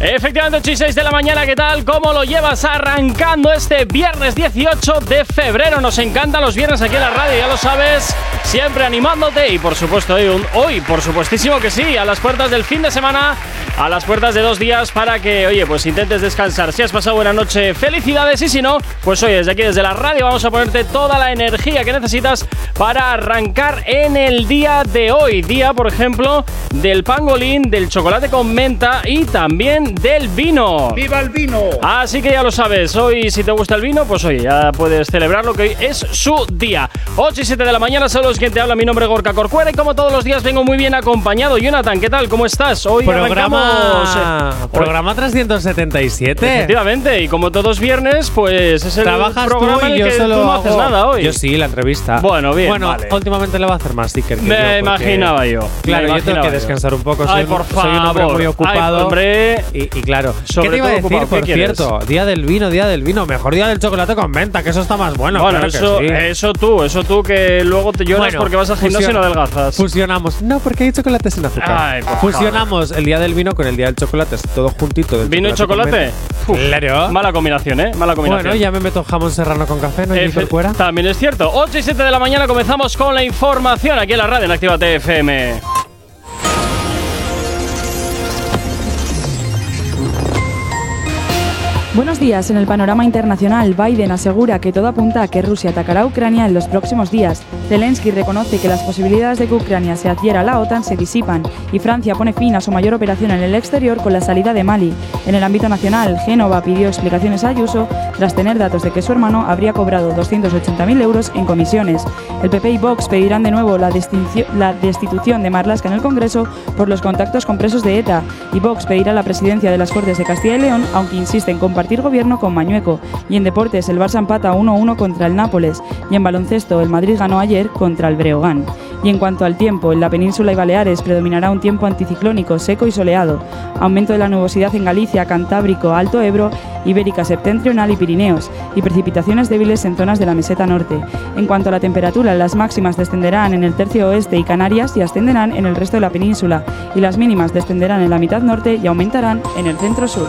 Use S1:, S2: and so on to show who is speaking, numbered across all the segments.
S1: Efectivamente, 8 y 6 de la mañana, ¿qué tal? ¿Cómo lo llevas arrancando este viernes 18 de febrero? Nos encantan los viernes aquí en la radio, ya lo sabes, siempre animándote y por supuesto hoy, por supuestísimo que sí, a las puertas del fin de semana, a las puertas de dos días para que, oye, pues intentes descansar. Si has pasado buena noche, felicidades y si no, pues hoy desde aquí, desde la radio, vamos a ponerte toda la energía que necesitas para arrancar en el día de hoy. Día, por ejemplo, del pangolín, del chocolate con menta y también del vino.
S2: ¡Viva el vino!
S1: Así que ya lo sabes, hoy si te gusta el vino, pues oye, ya puedes celebrarlo, que hoy es su día. 8 y 7 de la mañana, saludos, quien te habla, mi nombre es Gorka Corcuera y como todos los días vengo muy bien acompañado. Jonathan, ¿qué tal? ¿Cómo estás? Hoy
S3: programa,
S1: eh,
S3: programa 377.
S1: Efectivamente, y como todos viernes, pues es el
S3: Trabajas
S1: programa
S3: tú y
S1: en el
S3: yo
S1: que
S3: solo
S1: tú no haces nada hoy.
S3: Yo sí, la entrevista.
S1: Bueno, bien,
S3: Bueno,
S1: vale.
S3: últimamente le va a hacer más sticker que yo,
S1: Me
S3: porque-
S1: imaginaba yo.
S3: Claro, yo tengo
S1: imaginaba
S3: que
S1: yo.
S3: descansar un poco. Soy,
S1: Ay,
S3: un-
S1: por
S3: soy un hombre
S1: favor.
S3: muy ocupado.
S1: Ay, hombre.
S3: Y, y claro,
S1: Sobre
S3: ¿qué te iba a
S1: todo
S3: decir,
S1: ocupado,
S3: por
S1: ¿qué quieres?
S3: cierto? Día del vino, día del vino. Mejor día del chocolate con menta, que eso está más bueno.
S1: Bueno,
S3: claro que
S1: eso,
S3: sí.
S1: eso tú, eso tú que luego te lloras
S3: Bueno,
S1: porque vas al gimnasio y no adelgazas.
S3: Fusionamos. No, porque hay chocolate sin azúcar.
S1: Ay, por
S3: Fusionamos el día del vino con el día del chocolate, así todo juntito. del
S1: ¿Vino y
S3: con
S1: chocolate?
S3: menta.
S1: Uf,
S3: Claro.
S1: Mala combinación, ¿eh? Mala combinación.
S3: Bueno, ya me meto jamón serrano con café, ¿no?
S1: Efe-
S3: Efe fuera.
S1: También es cierto. 8 y 7 de la mañana comenzamos con la información aquí en la radio en Actívate FM.
S4: Buenos días. En el panorama internacional, Biden asegura que todo apunta a que Rusia atacará a Ucrania en los próximos días. Zelensky reconoce que las posibilidades de que Ucrania se adhiera a la OTAN se disipan y Francia pone fin a su mayor operación en el exterior con la salida de Mali. En el ámbito nacional, Génova pidió explicaciones a Ayuso tras tener datos de que su hermano habría cobrado 280.000 euros en comisiones. El PP y Vox pedirán de nuevo la, la destitución de Marlaska en el Congreso por los contactos con presos de ETA y Vox pedirá la presidencia de las Cortes de Castilla y León, aunque insiste en compartir gobierno con Mañueco. Y en deportes, el Barça empata 1-1 contra el Nápoles. Y en baloncesto, el Madrid ganó ayer contra el Breogán. Y en cuanto al tiempo, en la península y Baleares predominará un tiempo anticiclónico, seco y soleado. Aumento de la nubosidad en Galicia, Cantábrico, Alto Ebro, Ibérica Septentrional y Pirineos. Y precipitaciones débiles en zonas de la meseta norte. En cuanto a la temperatura, las máximas descenderán en el tercio oeste y Canarias y ascenderán en el resto de la península. Y las mínimas descenderán en la mitad norte y aumentarán en el centro sur.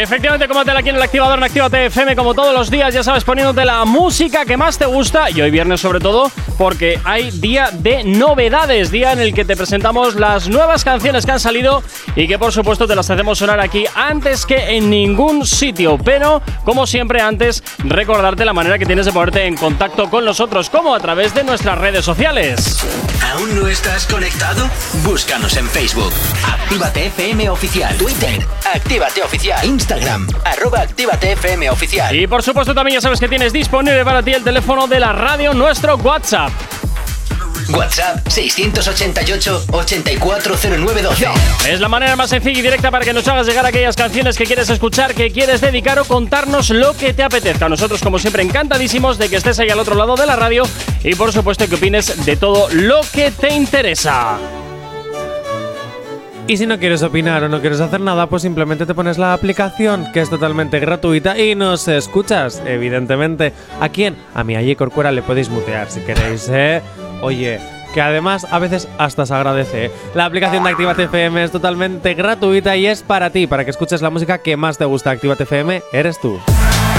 S1: Efectivamente, combátela aquí en el activador en Actívate FM, como todos los días, ya sabes, poniéndote la música que más te gusta y hoy viernes sobre todo, porque hay día de novedades, día en el que te presentamos las nuevas canciones que han salido y que por supuesto te las hacemos sonar aquí antes que en ningún sitio. Pero, como siempre, antes recordarte la manera que tienes de ponerte en contacto con nosotros, como a través de nuestras redes sociales.
S5: ¿Aún no estás conectado? Búscanos en Facebook. Actívate FM Oficial. Twitter. Actívate Oficial. Instagram. Arroba Actívate FM Oficial.
S1: Y por supuesto también ya sabes que tienes disponible para ti el teléfono de la radio, nuestro WhatsApp.
S5: WhatsApp 688-840912.
S1: Es la manera más sencilla y directa para que nos hagas llegar aquellas canciones que quieres escuchar, que quieres dedicar o contarnos lo que te apetezca. Nosotros, como siempre, encantadísimos de que estés ahí al otro lado de la radio y, por supuesto, que opines de todo lo que te interesa.
S3: Y si no quieres opinar o no quieres hacer nada, pues simplemente te pones la aplicación, que es totalmente gratuita, y nos escuchas, evidentemente. ¿A quién? A mi Aye Corcuera le podéis mutear si queréis, ¿eh? Oye, que además a veces hasta se agradece. ¿eh? La aplicación de Actívate FM es totalmente gratuita y es para ti, para que escuches la música que más te gusta. Actívate FM, eres tú.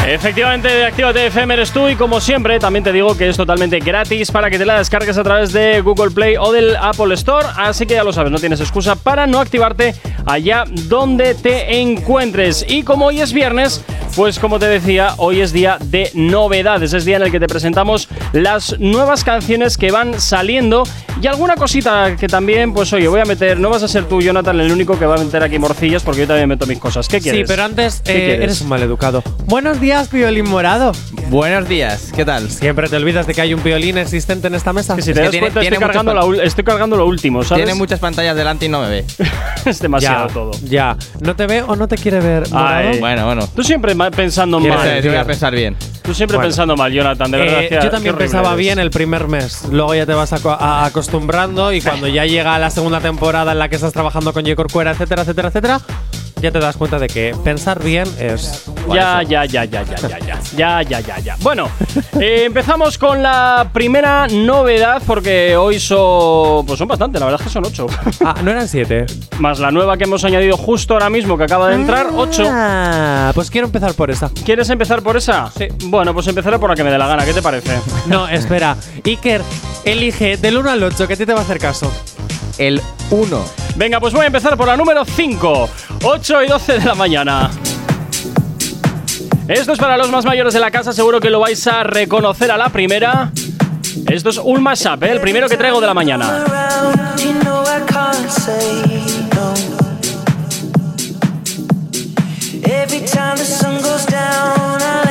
S1: Efectivamente, de Actívate FM eres tú y como siempre también te digo que es totalmente gratis para que te la descargues a través de Google Play o del Apple Store, así que ya lo sabes, no tienes excusa para no activarte allá donde te encuentres. Y como hoy es viernes, pues como te decía, hoy es día de novedades, es día en el que te presentamos las nuevas canciones que van saliendo y alguna cosita que también, pues oye, voy a meter, no vas a ser tú, Jonathan, el único que va a meter aquí morcillas porque yo también meto mis cosas. ¿Qué quieres?
S3: Sí, pero antes
S1: ¿Qué
S3: eh, eres un maleducado. Buenos días, Piolín Morado.
S2: Buenos días, ¿qué tal?
S3: Siempre te olvidas de que hay un violín existente en esta mesa.
S1: Que si
S2: Es
S1: te
S2: que
S1: das
S2: tiene-
S1: cuenta,
S2: tiene
S1: estoy,
S2: muchas
S1: cargando la estoy cargando lo último, ¿sabes?
S2: Tiene muchas pantallas delante y no me ve.
S1: es demasiado
S3: ya,
S1: todo.
S3: Ya. ¿No te ve o no te quiere ver?
S1: Ay.
S2: bueno, bueno.
S1: Tú siempre pensando
S3: ¿Quieres
S1: mal.
S2: Yo voy a pensar bien.
S1: Tú siempre
S3: Bueno.
S1: pensando mal, Jonathan, de verdad.
S3: Eh,
S1: que-
S3: yo también pensaba
S1: eres.
S3: bien el primer mes. Luego ya te vas acostumbrando y cuando ya llega la segunda temporada en la que estás trabajando con J. Corcuera, etcétera, etcétera, etcétera, ya te das cuenta de que pensar bien es.
S1: Ya, ya, ya, ya, ya, ya, ya, ya, ya, ya, ya. Bueno, eh, empezamos con la primera novedad porque hoy son, pues son bastante, la verdad es que son ocho.
S3: Ah, no eran siete.
S1: Más la nueva que hemos añadido justo ahora mismo que acaba de entrar, ocho.
S3: Ah, pues quiero empezar por esa.
S1: ¿Quieres empezar por esa?
S3: Sí.
S1: Bueno, pues empezaré por la que me dé la gana, ¿qué te parece?
S3: No, espera. Iker, elige del 1 al 8, que a ti te va a hacer caso.
S2: El 1.
S1: Venga, pues voy a empezar por la número 5, 8 y 12 de la mañana. Esto es para los más mayores de la casa, seguro que lo vais a reconocer a la primera. Esto es un mashup, ¿eh? el primero que traigo de la mañana.
S6: Every time the sun goes down, I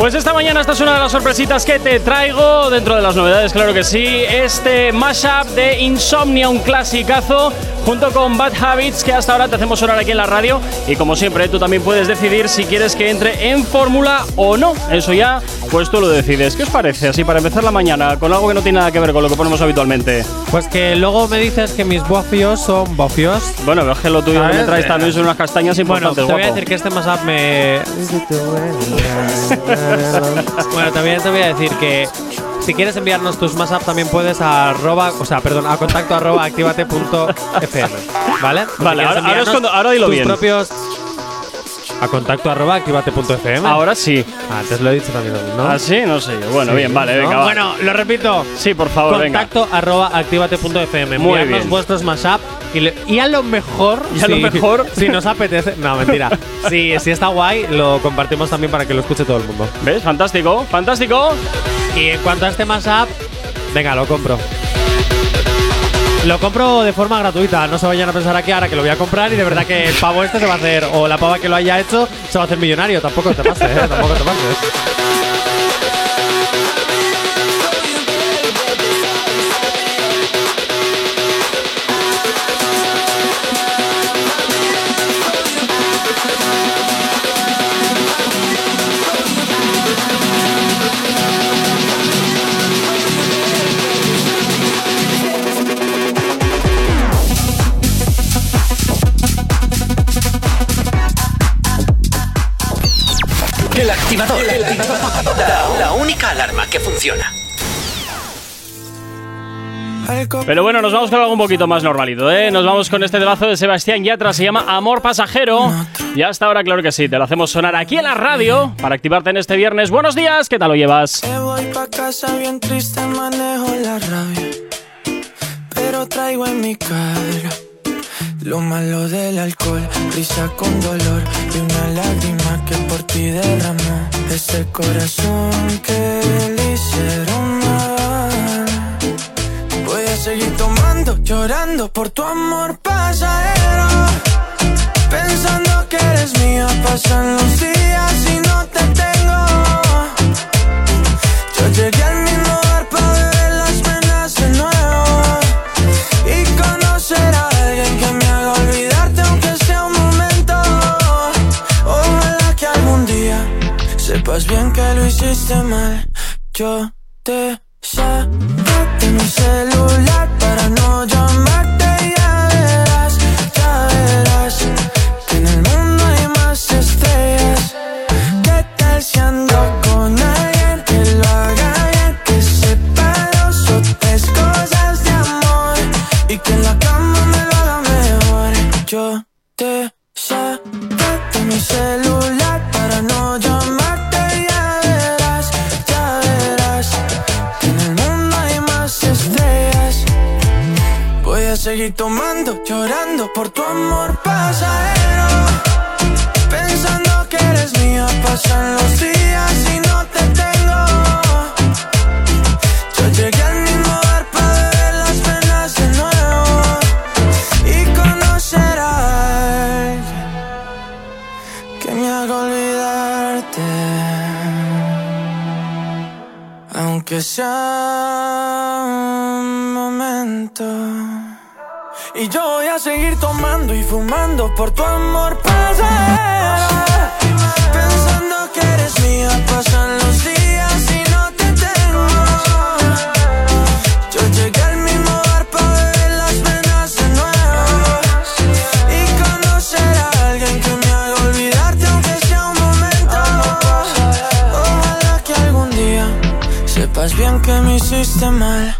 S1: Pues esta mañana esta es una de las sorpresitas que te traigo dentro de las novedades, claro que sí. Este mashup de Insomnia, un clasicazo, junto con Bad Habits, que hasta ahora te hacemos sonar aquí en la radio. Y como siempre, tú también puedes decidir si quieres que entre en fórmula o no. Eso ya, pues tú lo decides. ¿Qué os parece? Así para empezar la mañana, con algo que no tiene nada que ver con lo que ponemos habitualmente.
S3: Pues que luego me dices que mis bofios son bofios.
S1: Bueno, pero es que lo tuyo que me traes también son unas castañas
S3: Bueno,
S1: importantes,
S3: te voy a decir que este mashup me. bueno, también te voy a decir que si quieres enviarnos tus mashup también puedes a arroba, o sea, perdón, a contacto arroba activate.fm, ¿vale? Si
S1: Vale,
S3: quieres
S1: ahora- ahora es cuando- ahora dilo
S3: tus
S1: bien.
S3: propios a contacto arroba activate.fm.
S1: Ahora sí.
S3: Antes lo he dicho también, ¿no?
S1: ¿Ah, sí? No sé yo. Bueno,
S3: Sí,
S1: bien, vale,
S3: ¿no?
S1: venga, va.
S3: Bueno, lo repito.
S1: Sí, por favor, venga.
S3: Contacto arroba activate.fm.
S1: Muy bien.
S3: vuestros mashup y, le- y a lo mejor.
S1: Y a lo mejor-
S3: Si nos apetece. No, mentira. si, si está guay, lo compartimos también para que lo escuche todo el mundo.
S1: ¿Ves? Fantástico, fantástico.
S3: Y en cuanto a este mashup, venga, lo compro. Lo compro de forma gratuita, no se vayan a pensar aquí ahora que lo voy a comprar y de verdad que el pavo este se va a hacer, o la pava que lo haya hecho, se va a hacer millonario. Tampoco te pases, ¿eh? Tampoco te pases.
S1: Pero bueno, nos vamos con algo un poquito más normalito, ¿eh? Nos vamos con este temazo de Sebastián Yatra, se llama Amor Pasajero. Y hasta ahora, claro que sí, te lo hacemos sonar aquí en la radio para activarte en este viernes. Buenos días, ¿qué tal lo llevas?
S6: Me voy pa' casa bien triste, manejo la. Pero traigo en mi cara lo malo del alcohol, risa con dolor y una lágrima que por ti. Ese corazón que hicieron mal. Seguir tomando, llorando por tu amor pasajero. Pensando que eres mía, pasan los días y no te tengo. Yo llegué al mismo bar para beber las penas de nuevo y conocer a alguien que me haga olvidarte aunque sea un momento. Ojalá que algún día sepas bien que lo hiciste mal. Yo te Sácate mi celular para no
S7: llamarte seguir tomando, llorando por tu amor pasajero. Pensando que eres mía, pasan los días y no te tengo. Yo llegué al mismo bar para beber las penas de nuevo y conocer a alguien que me haga olvidarte. Aunque sea Y yo voy a seguir tomando y fumando por tu amor pasajero. Pensando que eres mía, pasan los días y no te tengo. Yo llegué al mismo bar para beber las penas de nuevo. Y conocer a alguien que me haga olvidarte, aunque sea un momento. Ojalá que algún día sepas bien que me hiciste mal.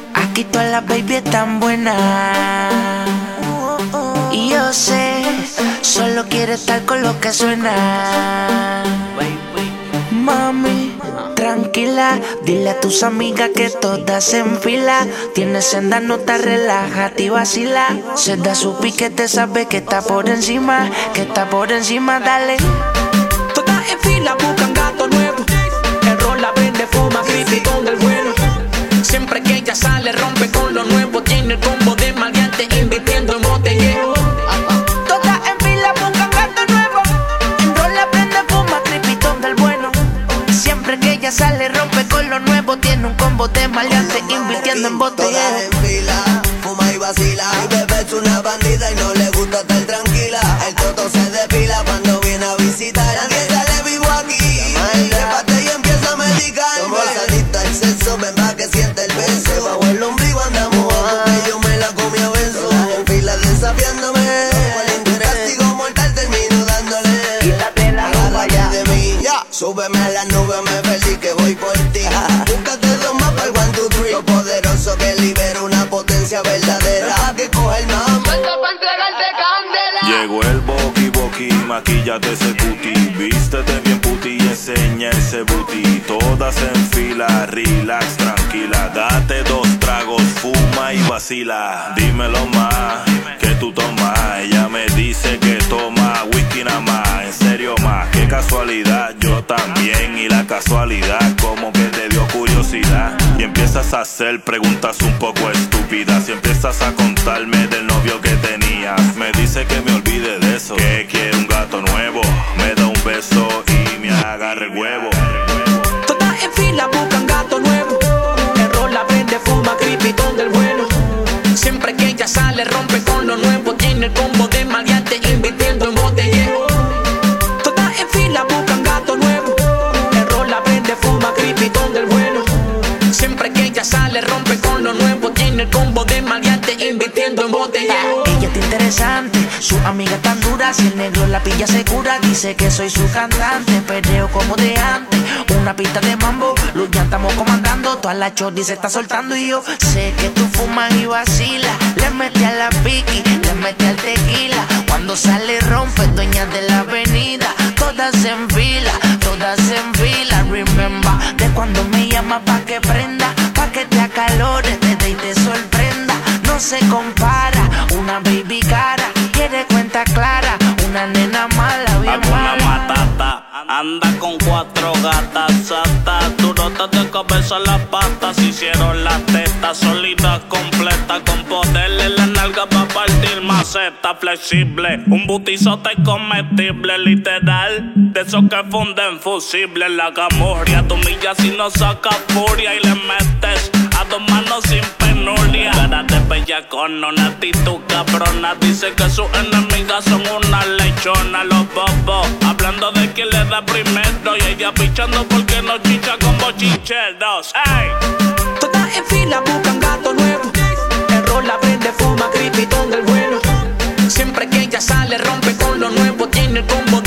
S8: Aquí todas las baby están buenas. Y yo sé, solo quiere estar con lo que suena. Mami, tranquila, dile a tus amigas que todas se enfila. Tienes senda, no te y vacila. Se da su piquete, sabe que está por encima, que está por encima, dale.
S6: Todas en fila buscan gato nuevo. Ella sale, rompe con lo nuevo. Tiene el combo de maleante, invirtiendo en botellero.
S8: Todas en fila buscan gato nuevo. En rola prende fuma, crepitón del bueno. Siempre que ella sale, rompe con lo nuevo. Tiene un combo de maleante, invirtiendo en botellero.
S9: Súbeme a la nube, me perdí que voy por ti. Búscate dos mapas, el one, two, three. Lo poderoso que libera una potencia verdadera. Pa' que coge el mambo.
S10: Llegó el boqui boqui, maquillate ese cuti Vístete bien puti y enseña ese booty Todas en fila, relax, tranquila Date dos tragos, fuma y vacila Dímelo más, que tú tomas Ella me dice que toma whisky nada más En serio más, casualidad Yo también. Y la casualidad Como que te dio curiosidad. Y empiezas a hacer preguntas un poco estúpidas. Y empiezas a contarme del novio que tenías. Me dice que me
S8: negro la pilla segura, dice que soy su cantante. Perreo como de antes, una pista de mambo. Luz ya estamos comandando, toda la chordi se está soltando. Y yo sé que tú fumas y vacilas. Le mete a la piqui, le mete al tequila. Cuando sale, rompe, dueña de la avenida. Todas en fila, todas en fila. Remember, de cuando me llama pa' que prenda, pa' que te acalores, te dé y te sorprenda. No se compara, una baby cara, quiere cuenta clara,
S11: anda con cuatro gatas, sata, tú no Párate de cabeza las patas, hicieron las tetas sólidas, completas, con poder en la nalga para partir maceta flexible. Un butizote comestible, literal. De esos que funden fusible. La camorria, tu milla si no saca furia y le metes a dos manos sin penuria. Cara de bellacona, una actitud cabrona. Dice que sus enemigas son una lechona. Los bobos, hablando de quién le da primero. Y ella pichando porque no chicha con bochincheros. ¡Ey!
S12: Todas en fila buscan gato nuevo. Enrola, prende, fuma, cripitón del bueno. Siempre que ella sale, rompe con lo nuevo. Tiene el combo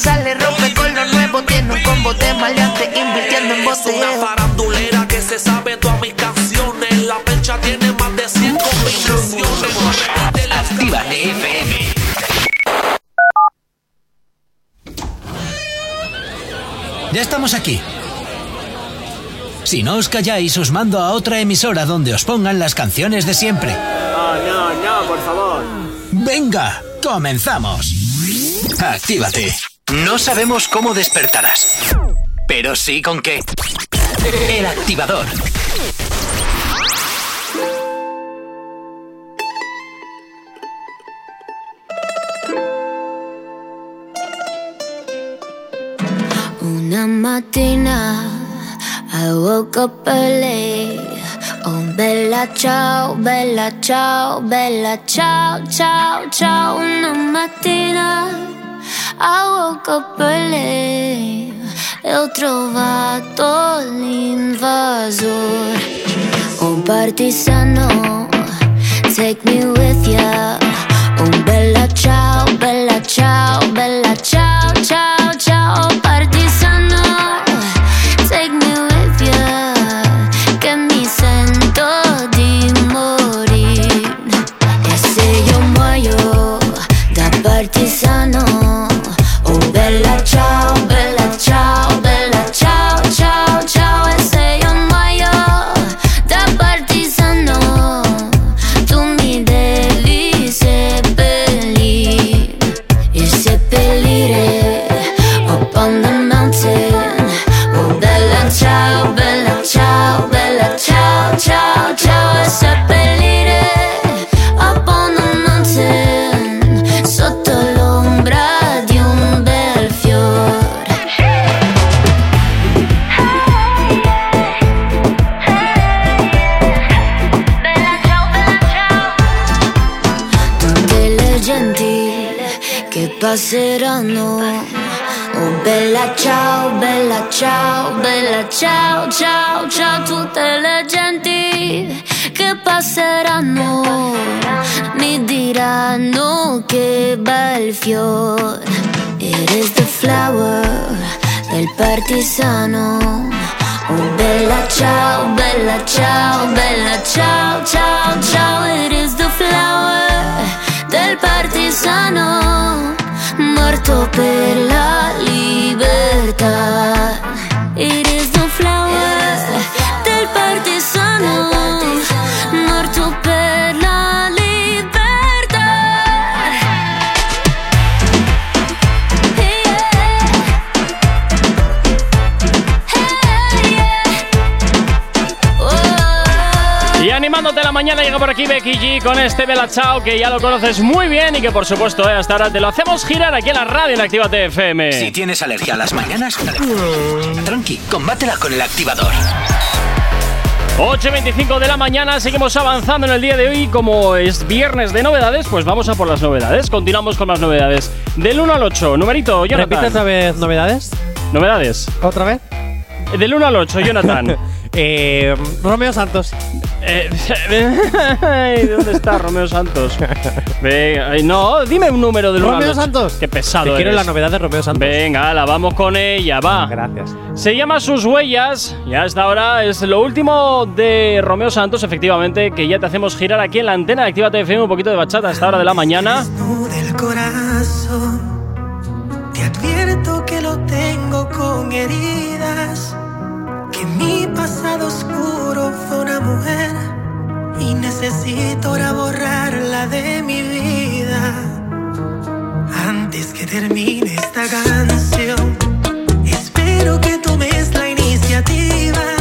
S8: sale, rompe con lo nuevo. Tiene un combo de maleante invirtiendo en
S11: Es una farandulera que se sabe todas mis canciones. La percha tiene más de 100 combinaciones.
S5: Actívate FM. Ya estamos aquí. Si no os calláis, os mando a otra emisora donde os pongan las canciones de siempre.
S13: No, no, no, por favor.
S5: Venga, comenzamos. Actívate. No sabemos cómo despertarás, pero sí con qué. El activador.
S14: Una mattina I woke up early. Oh, bella ciao, bella ciao, bella ciao, ciao, ciao. Una mattina I woke up early. E ho trovato l'invasor. Un partigiano, take me with ya. Un bella ciao, bella ciao, It is the flower del partigiano. Oh bella ciao, bella ciao, bella ciao, ciao, ciao. Is the flower del partigiano morto per la libertà.
S1: Llega por aquí Becky G con este Bella Chao que ya lo conoces muy bien y que por supuesto eh, hasta ahora te lo hacemos girar aquí en la radio en Actívate FM.
S5: Si tienes alergia a las mañanas, tranqui, combátela con el activador.
S1: 8.25 de la mañana, seguimos avanzando en el día de hoy. Como es viernes de novedades, pues vamos a por las novedades. Continuamos con las novedades. Del 1 al 8, numerito, Jonathan.
S3: Repite otra vez novedades.
S1: Novedades.
S3: ¿Otra vez?
S1: Del 1 al 8, Jonathan.
S3: eh, Romeo Santos.
S1: Eh, ay, ¿Dónde está Romeo Santos? Venga, ay, no, dime un número del 1 al
S3: Romeo
S1: 8.
S3: Santos.
S1: Qué pesado
S3: Te quiero
S1: eres.
S3: la novedad de Romeo Santos.
S1: Venga, la vamos con ella, va.
S3: Gracias.
S1: Se llama Sus Huellas y hasta ahora es lo último de Romeo Santos, efectivamente, que ya te hacemos girar aquí en la antena Actívate FM un poquito de bachata a esta hora de la mañana.
S6: del corazón. Te advierto que lo tengo con heridas. Mi pasado oscuro fue una mujer y necesito ahora borrarla de mi vida. Antes que termine esta canción, espero que tomes la iniciativa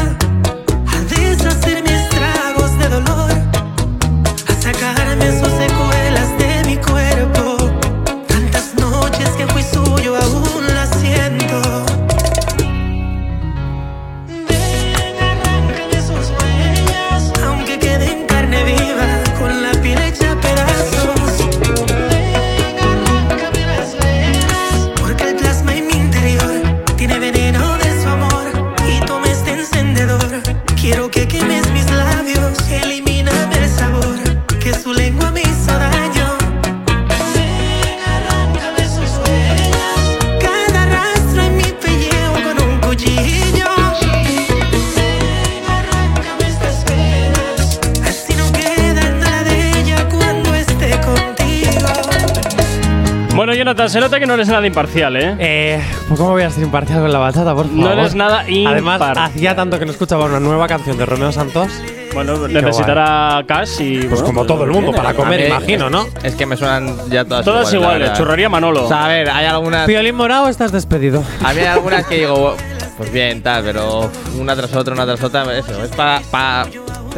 S1: Jonathan, se nota que no eres nada imparcial, ¿eh?
S3: Eh, pues ¿cómo voy a ser imparcial con la bachata, por favor?
S1: No eres nada
S3: Además,
S1: imparcial.
S3: hacía tanto que no escuchaba una nueva canción de Romeo Santos.
S1: Bueno, necesitará cash y.
S3: Pues como todo el mundo, para comer, imagino, ¿no?
S2: Es que me suenan ya todas
S1: Todas
S2: iguales.
S1: churrería Manolo.
S2: O sea, a ver, hay algunas.
S3: Piolín Morao, estás despedido.
S2: A mí hay algunas que digo, pues bien, tal, pero una tras otra, una tras otra, eso, es para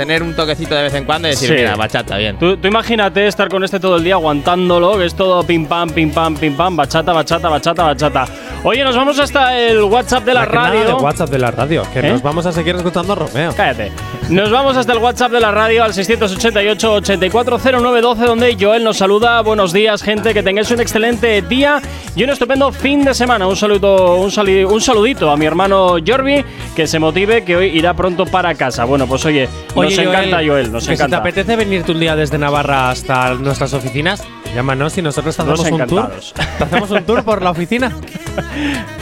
S2: tener un toquecito de vez en cuando y decir,
S1: Sí.
S2: mira, bachata, bien.
S1: Tú, tú imagínate estar con este todo el día aguantándolo, que es todo pim pam, pim pam, pim pam, bachata, bachata, bachata, bachata. Oye, nos vamos hasta el WhatsApp de la,
S3: nada
S1: radio.
S3: de WhatsApp de la radio, que
S1: ¿Eh?
S3: nos vamos a seguir escuchando a Romeo.
S1: Cállate. Nos vamos hasta el WhatsApp de la radio al 688-840912, donde Joel nos saluda. Buenos días, gente. Que tengáis un excelente día y un estupendo fin de semana. Un saludo, un, sali- un saludito a mi hermano Jorvi, que se motive, que hoy irá pronto para casa. Bueno, pues oye, nos encanta Joel, nos
S3: que
S1: encanta.
S3: si te apetece venirte un día desde Navarra hasta nuestras oficinas, llámanos y nosotros te hacemos un tour.
S1: encantados.
S3: Te hacemos un tour por la oficina.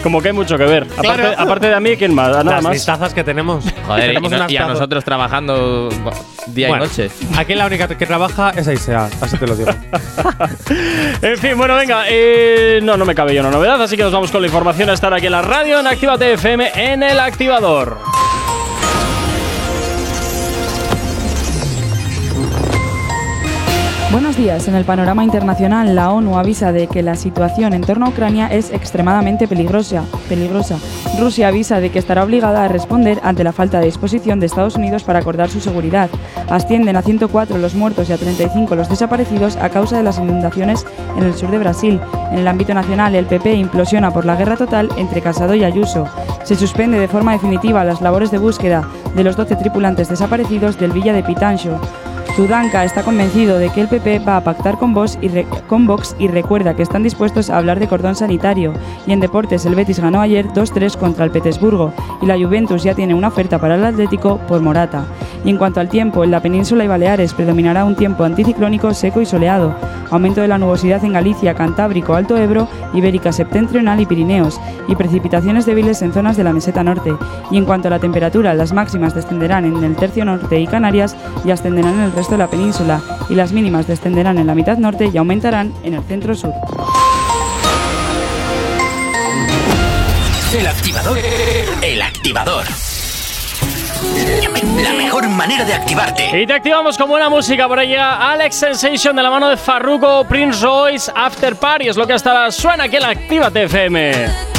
S1: Como que hay mucho que ver.
S3: Claro.
S1: Aparte, aparte de a mí, ¿quién más? Nada
S3: Las
S1: más.
S3: listazas que tenemos.
S2: Joder, y,
S3: tenemos
S2: no- y a
S3: tazas-
S2: nosotros trabajando día
S3: Bueno,
S2: y noche.
S3: Aquí la única que trabaja es Aisea, así te lo digo.
S1: En fin, bueno, venga, eh, no, no me cabe ya una novedad, así que nos vamos con la información a estar aquí en la radio, en Actívate FM, en el activador.
S4: Días. En el panorama internacional, la ONU avisa de que la situación en torno a Ucrania es extremadamente peligrosa. peligrosa. Rusia avisa de que estará obligada a responder ante la falta de disposición de Estados Unidos para acordar su seguridad. Ascienden a 104 los muertos y a 35 los desaparecidos a causa de las inundaciones en el sur de Brasil. En el ámbito nacional, el PP implosiona por la guerra total entre Casado y Ayuso. Se suspende de forma definitiva las labores de búsqueda de los 12 tripulantes desaparecidos del Villa de Pitancho. Tudanka está convencido de que el PP va a pactar con Vox, y re- con Vox y recuerda que están dispuestos a hablar de cordón sanitario. Y en deportes, el Betis ganó ayer 2-3 contra el Petersburgo y la Juventus ya tiene una oferta para el Atlético por Morata. Y en cuanto al tiempo, en la península y Baleares predominará un tiempo anticiclónico seco y soleado. Aumento de la nubosidad en Galicia, Cantábrico, Alto Ebro, Ibérica Septentrional y Pirineos. Y precipitaciones débiles en zonas de la meseta norte. Y en cuanto a la temperatura, las máximas descenderán en el tercio norte y Canarias y ascenderán en el resto de la península. Y las mínimas descenderán en la mitad norte y aumentarán en el centro sur.
S5: El activador. El activador. La mejor manera de activarte.
S1: Y te activamos con buena música por allá. Alex Sensation de la mano de Farruko, Prince Royce, After Party. Es lo que hasta ahora suena aquí en la Actívate FM.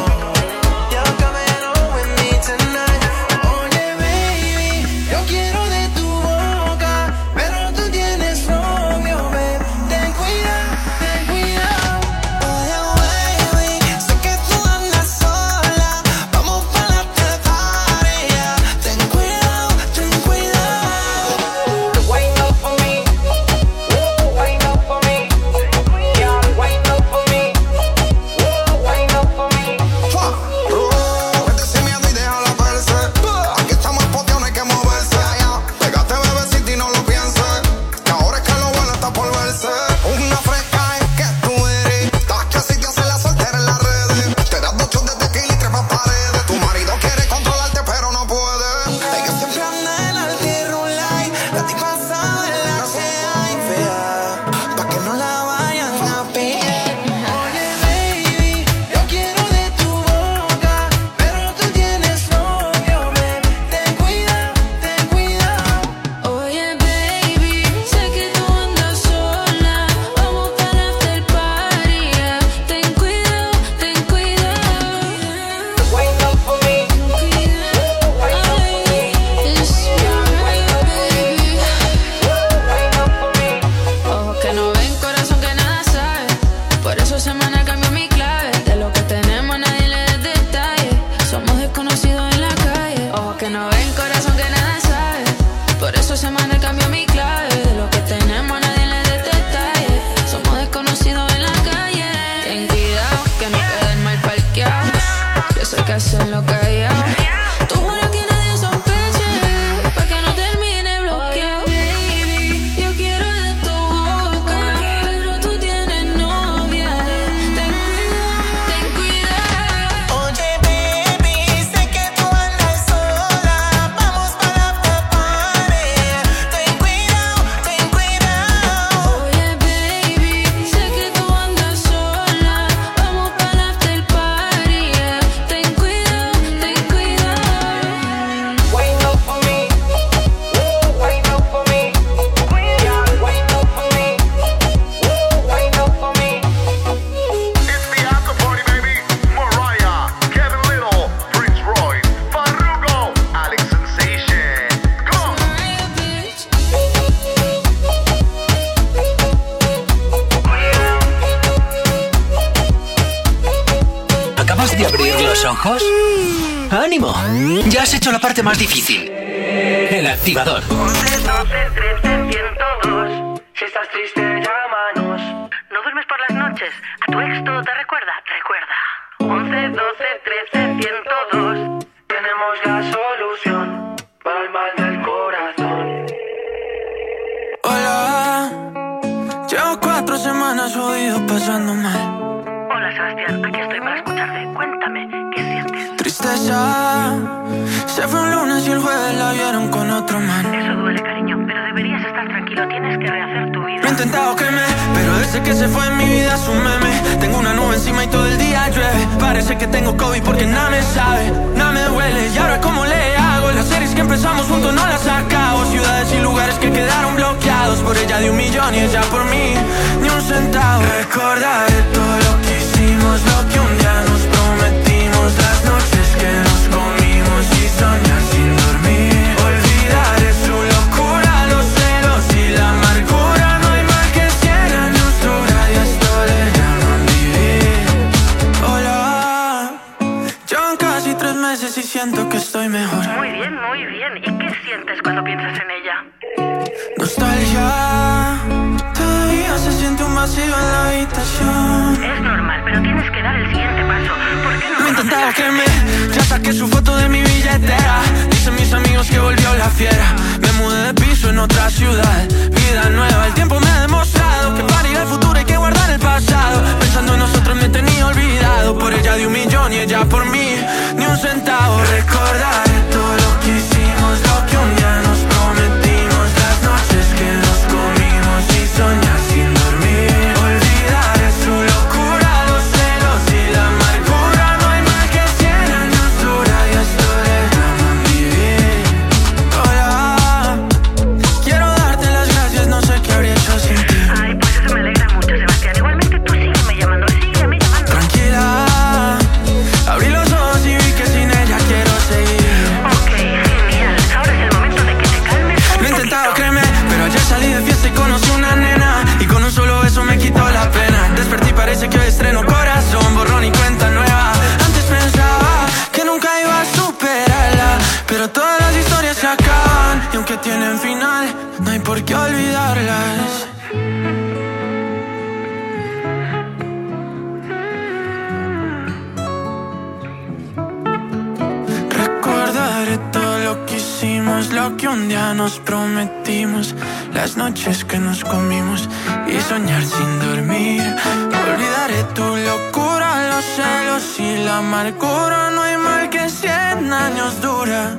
S7: su foto de mi billetera. Dicen mis amigos que volvió la fiera. Me mudé de piso en otra ciudad. Vida nueva, el tiempo me ha demostrado Que para ir al futuro hay que guardar el pasado. Pensando en nosotros me tenía olvidado. Por ella de un millón y ella por mí. Ni un centavo recordar. tienen final, no hay por qué olvidarlas. Recordaré todo lo que hicimos, lo que un día nos prometimos, las noches que nos comimos y soñar sin dormir. Olvidaré tu locura, los celos y la amargura, no hay mal que cien años dura.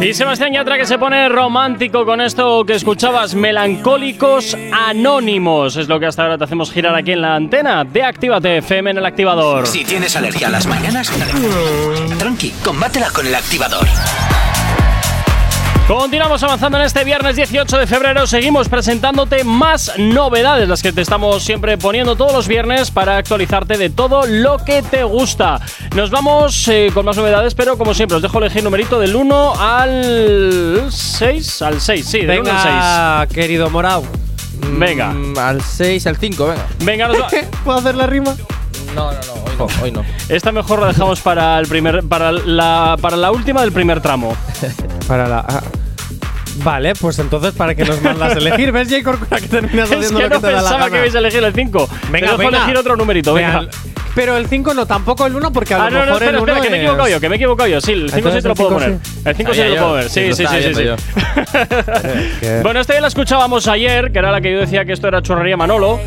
S7: Y
S1: Sebastián Yatra que se pone romántico con esto que escuchabas, melancólicos anónimos. Es lo que hasta ahora te hacemos girar aquí en la antena de Actívate FM en el activador.
S15: Si tienes alergia a las mañanas, mm. tranqui, combátela con el activador.
S1: Continuamos avanzando en este viernes 18 de febrero. Seguimos presentándote más novedades, las que te estamos siempre poniendo todos los viernes para actualizarte de todo lo que te gusta. Nos vamos eh, con más novedades, pero como siempre, os dejo elegir numerito del 1 al 6. Al 6, sí, del 1 al 6.
S3: Querido Morao.
S1: Venga.
S2: Mm, al 6, al 5, venga.
S1: Venga, nos va.
S3: ¿Puedo hacer la rima?
S2: No, no, no, hoy no. Hoy no.
S1: Esta mejor la dejamos para el primer, para la, para la última del primer tramo.
S3: Para la. ah. Vale, pues entonces, ¿para qué nos mandas a elegir? ¿Ves, J. Corcuera, que terminas
S1: es
S3: haciendo
S1: que
S3: lo que
S1: no
S3: te da la
S1: pensaba
S3: gana?
S1: que ibais a elegir el 5.
S3: Venga,
S1: Te dejo
S3: venga.
S1: elegir otro numerito, venga.
S3: Venga, Pero el 5 no, tampoco el 1, porque a lo
S1: Ah, no, no,
S3: mejor
S1: espera,
S3: el 1
S1: espera, que me he equivocado yo, que me he equivocado yo. Sí, el 5 sí te lo puedo
S3: cinco
S1: poner.
S3: sí.
S1: El 5 sí te lo puedo ver. Sí,
S2: lo
S1: sí, sí, sí. sí. Bueno, esta ya la escuchábamos ayer, que era la que yo decía que esto era churrería Manolo.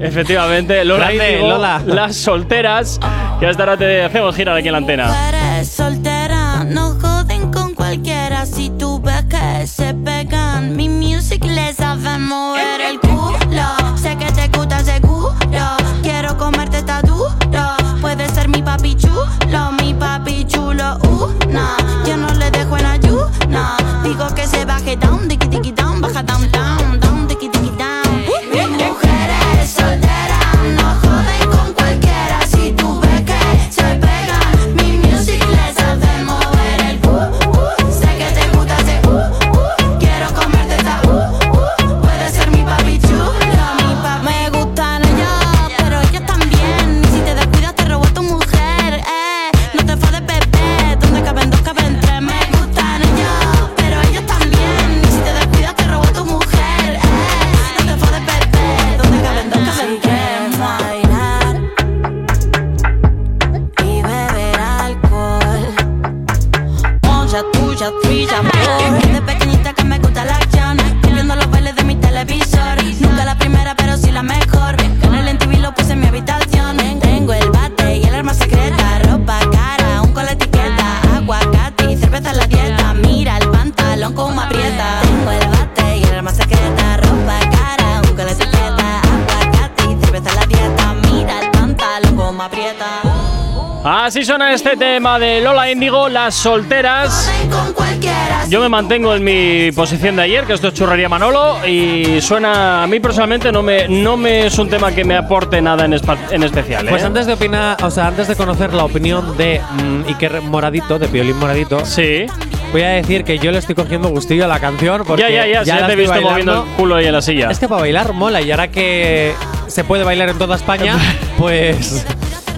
S1: Efectivamente, Lola
S3: Grande,
S1: Índigo,
S3: Lola.
S1: las solteras. Que hasta ahora te hacemos girar aquí en la antena.
S16: Eres soltera, no joden con cualquiera. Si tú ves que se pegan, mi music les sabe mover
S1: tema de Lola Índigo, las solteras. Yo me mantengo en mi posición de ayer, que esto es churrería Manolo, y suena a mí personalmente no me, no me es un tema que me aporte nada en, en especial. ¿eh?
S3: Pues antes de opinar, o sea, antes de conocer la opinión de mm, Iker Moradito, de Piolín Moradito,
S1: sí.
S3: voy a decir que yo le estoy cogiendo gustillo a la canción porque
S1: ya, ya, ya,
S3: la
S1: ya te he visto
S3: bailando.
S1: moviendo el culo ahí en la silla.
S3: Es que para bailar mola y ahora que se puede bailar en toda España, pues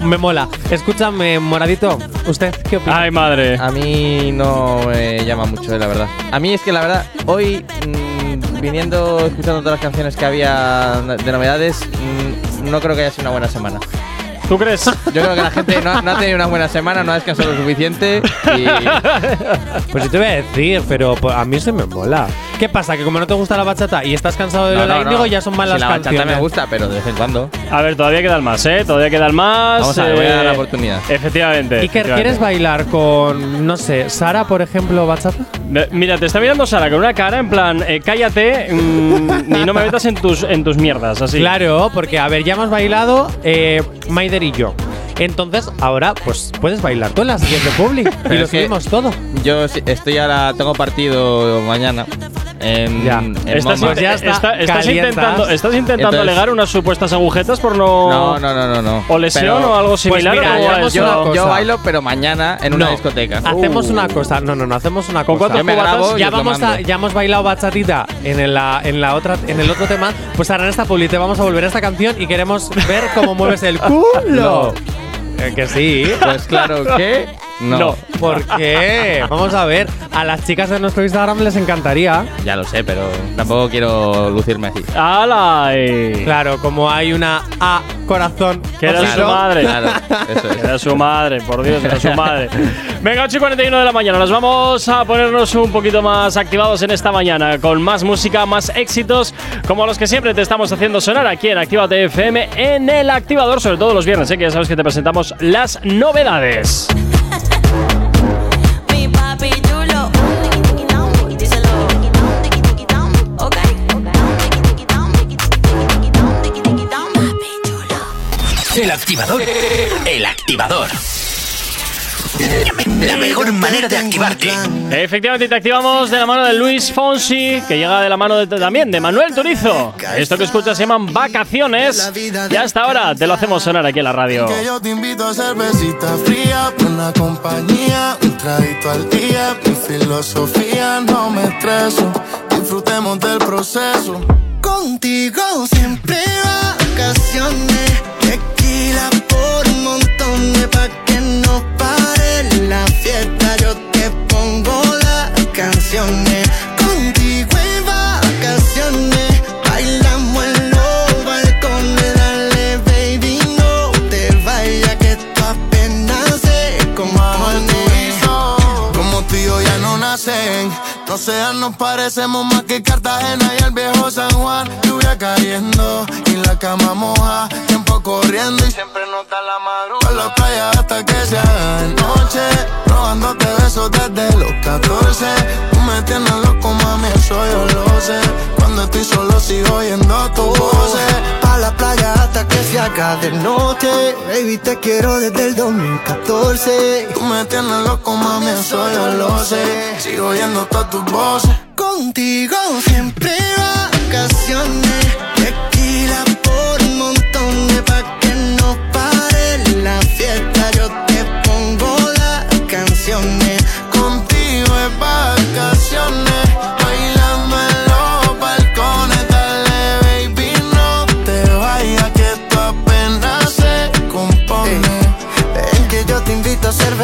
S3: me mola. Escúchame, Moradito, ¿usted qué opina?
S1: Ay, madre.
S2: A mí no me llama mucho, eh, la verdad. A mí es que la verdad, hoy mm, viniendo, escuchando todas las canciones que había de novedades, mm, no creo que haya sido una buena semana.
S1: ¿Tú crees?
S2: Yo creo que la gente no, no ha tenido una buena semana, no ha descansado lo suficiente y
S3: Pues sí te voy a decir, pero pues, a mí se me mola. ¿Qué pasa? Que como no te gusta la bachata y estás cansado de
S2: No,
S3: Lola
S2: no, no.
S3: Índigo, ya son malas
S2: Si la bachata
S3: canciones.
S2: me gusta, pero de vez en cuando.
S1: A ver, todavía quedan más, ¿eh? Todavía quedan más.
S2: Vamos a ver, voy a dar la
S1: eh,
S2: oportunidad.
S1: Efectivamente.
S3: Iker,
S1: efectivamente.
S3: ¿quieres bailar con, no sé, Sara, por ejemplo, bachata?
S1: Mira, te está mirando Sara con una cara en plan, eh, cállate mm, y no me metas en tus, en tus mierdas, así.
S3: Claro, porque a ver, ya hemos bailado eh, Maider y yo. Entonces, ahora, pues puedes bailar tú en la siguiente public y lo subimos todo.
S2: Yo sí- estoy ahora, tengo partido mañana. En,
S3: Ya.
S2: en
S1: Estás, está- estás
S3: calientas.
S1: intentando, estás intentando
S2: Entonces-
S1: alegar unas supuestas agujetas por no.
S2: No, no, no, no, no.
S1: O lesión
S2: Pero-
S1: o algo
S3: Pues
S1: similar.
S3: una
S2: Yo, bailo, pero mañana en una
S3: No.
S2: discoteca.
S3: Hacemos
S1: Uh.
S3: una cosa. No, no, no, hacemos una
S1: ¿Con
S3: cosa.
S2: Yo me grabo
S3: ya vamos a, ya hemos bailado bachatita en el, la- en la otra en el otro tema pues ahora en esta publi te vamos a volver a esta canción y queremos ver cómo mueves el culo Eh, que sí.
S2: Pues claro que no.
S1: No.
S3: ¿por qué? vamos a ver a las chicas de nuestro Instagram les encantaría
S2: Ya lo sé, pero tampoco quiero lucirme así.
S1: ¡Hala! eh!
S3: claro como hay una A corazón
S1: Que era su madre.
S2: Claro, eso es.
S1: Era su madre, por Dios, era su madre. Venga, 8 y 41 de la mañana. Nos vamos a ponernos un poquito más activados en esta mañana, con más música, más éxitos, como los que siempre te estamos haciendo sonar aquí en Actívate FM, en el activador, sobre todo los viernes, ¿eh? que ya sabes que te presentamos las novedades.
S5: El activador. El activador. La mejor manera de activarte.
S1: Efectivamente, te activamos de la mano de Luis Fonsi, que llega de la mano de- también de Manuel Turizo. Esto que escuchas se llaman vacaciones. Y hasta ahora te lo hacemos sonar aquí en la radio.
S17: Que yo te invito a cervecita fría, buena compañía, un traguito al día. Mi filosofía no me estreso, disfrutemos del proceso.
S9: Contigo siempre vacaciones.
S17: Por un montón pa' que no pare la fiesta. Yo te pongo las canciones. No
S18: sean, nos parecemos más que Cartagena y el viejo San Juan. Lluvia cayendo y la cama moja. Tiempo corriendo y siempre nos da la madrugada. Por la playa hasta que se haga de noche. Robándote besos desde los 14. Tú me tienes loco, mami, eso yo lo sé. Cuando estoy solo sigo oyendo tu voz.
S17: Pa' la playa hasta que se haga de noche. Baby, te quiero desde el 2014.
S18: Tú me tienes loco, mami, eso yo lo sé. Sigo oyendo todas tus voces.
S17: Contigo siempre vacaciones. Tequila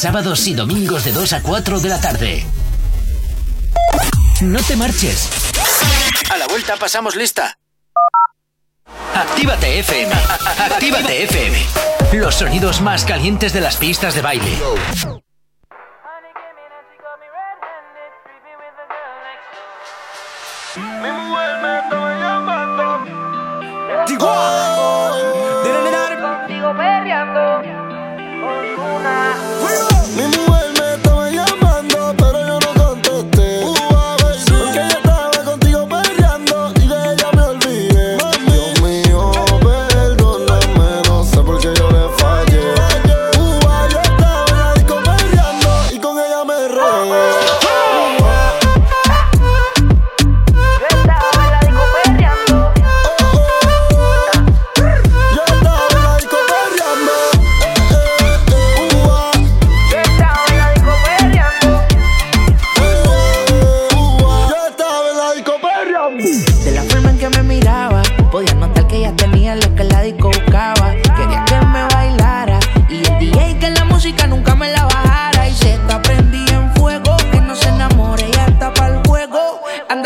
S5: Sábados y domingos de 2 a 4 de la tarde. No te marches. A la vuelta pasamos lista. Actívate FM. Actívate FM. Los sonidos más calientes de las pistas de baile.
S18: Mi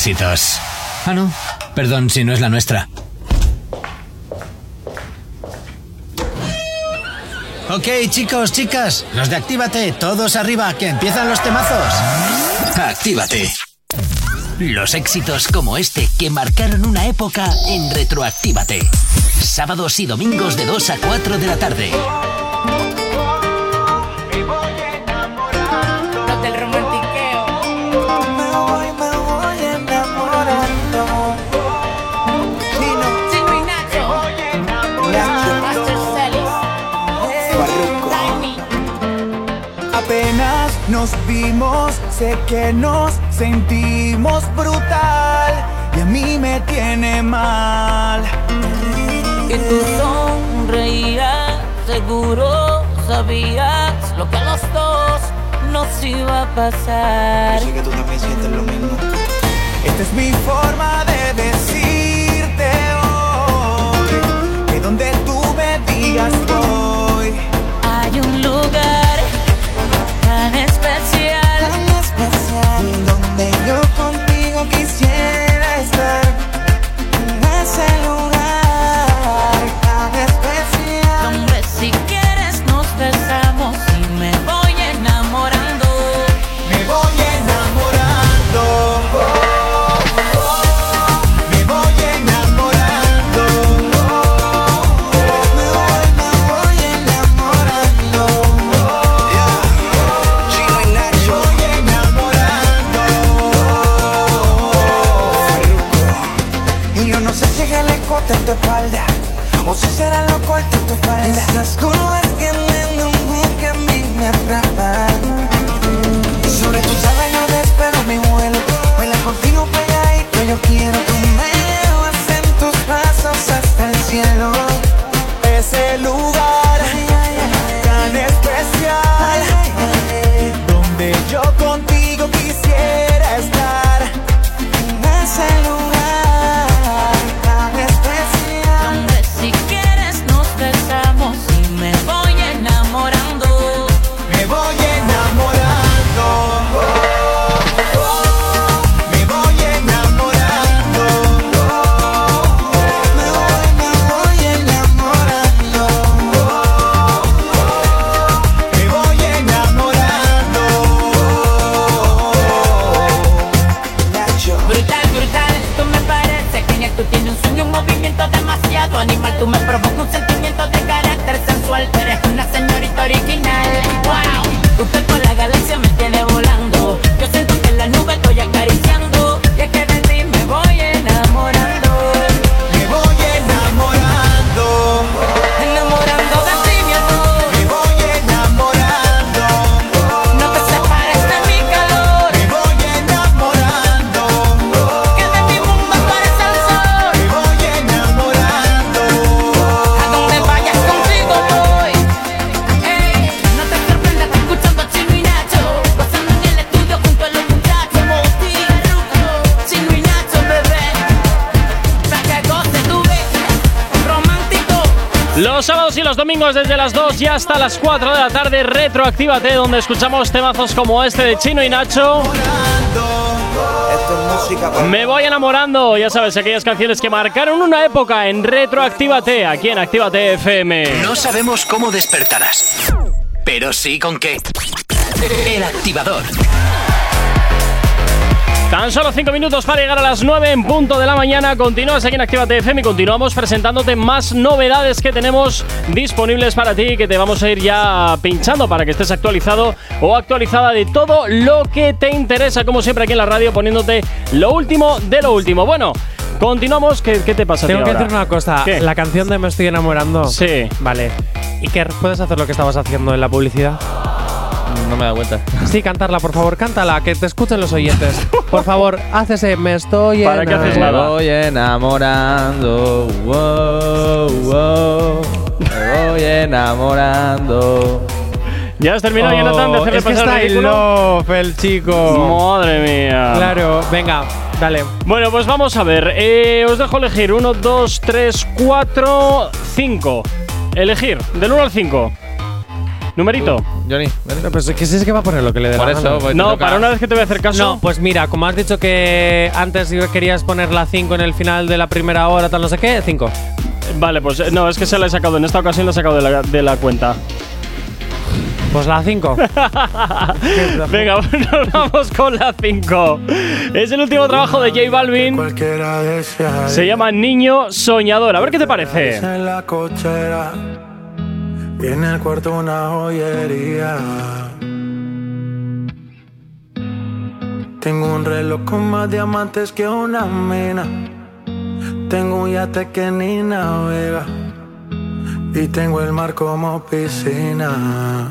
S19: éxitos.
S5: Ah, no. Perdón si no es la nuestra. Ok, chicos, chicas, los de Actívate, todos arriba, que empiezan los temazos. Actívate. Los éxitos como este que marcaron una época en Retroactívate. Sábados y domingos de 2 a 4 de la tarde.
S20: sé que nos sentimos brutal y a mí me tiene mal.
S12: Y tú sonreías, seguro sabías lo que a los dos nos iba a pasar.
S20: Yo sé que tú también sientes lo mismo. Esta es mi forma de decirte hoy que donde tú me digas voy
S12: hay un lugar.
S20: Yo no sé si es el escote en tu espalda o si será lo corto este en tu espalda. Esas curvas tienen un que a mí me atrapa. Sobre tus sabes yo despero mi vuelo. Baila contigo pegadito, yo quiero que me llevas en tus brazos hasta el cielo. Ese lugar
S1: tan especial donde yo Los domingos desde las 2 y hasta las 4 de la tarde, retroactívate, donde escuchamos temazos como este de Chino y Nacho. Me voy enamorando, ya sabes, aquellas canciones que marcaron una época en Retroactívate, aquí en Actívate FM.
S5: No sabemos cómo despertarás, pero sí con qué. El activador.
S1: Tan solo 5 minutos para llegar a las 9 en punto de la mañana. Continúas aquí en Actívate FM y continuamos presentándote más novedades que tenemos disponibles para ti que te vamos a ir ya pinchando para que estés actualizado o actualizada de todo lo que te interesa, como siempre aquí en la radio, poniéndote lo último de lo último. Bueno, continuamos. ¿Qué, qué te pasa
S3: Tengo que
S1: ahora?
S3: decir una cosa.
S1: ¿Qué?
S3: La canción de Me estoy enamorando.
S1: Sí.
S3: Vale. Iker, ¿puedes hacer lo que estabas haciendo en la publicidad?
S2: No me dado cuenta.
S3: Sí, cantarla, por favor, cántala, que te escuchen los oyentes. Por favor, haz ese Me estoy
S1: ¿Para qué haces
S2: Me
S1: nada?
S2: voy enamorando. Wow, wow. Me voy enamorando.
S1: ¿Ya has terminado, Jonathan, de hacerle
S3: Oh, es que
S1: pasar
S3: está
S1: el
S3: in love, el chico.
S1: Madre mía.
S3: Claro, venga, dale.
S1: Bueno, pues vamos a ver. Eh, os dejo elegir 1, 2, 3, 4, 5. Elegir, del 1 al 5. Numerito.
S2: Johnny,
S3: Pues es que si es que va a poner lo que le dé
S2: Por
S3: la
S2: eso,
S3: gana.
S2: pues te
S1: No,
S2: toca.
S1: para una vez que te voy a hacer caso.
S3: No, pues mira, como has dicho que antes querías poner la 5 en el final de la primera hora, tal no sé qué, 5.
S1: Vale, pues eh, no, es que se la he sacado. En esta ocasión la he sacado de la, de la cuenta.
S3: Pues la 5.
S1: Venga, nos vamos con la 5. Es el último trabajo de J Balvin.
S21: Cualquiera desea
S1: Se llama Niño Soñador. A ver qué te parece.
S21: en la cochera en el cuarto una joyería. Tengo un reloj con más diamantes que una mina. Tengo un yate que ni navega. Y tengo el mar como piscina.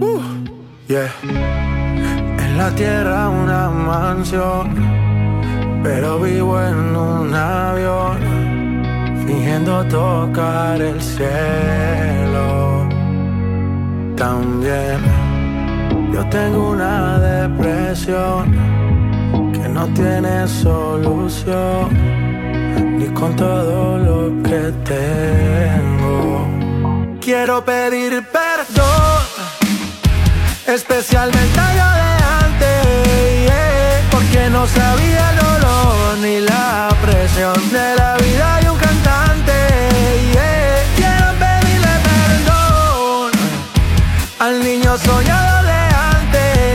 S21: Uh, yeah. En la tierra una mansión. Pero vivo en un avión fingiendo tocar el cielo. También yo tengo una depresión que no tiene solución, ni con todo lo que tengo. Quiero pedir perdón, especialmente a yo de antes, porque no sabía el dolor ni la presión de la vida al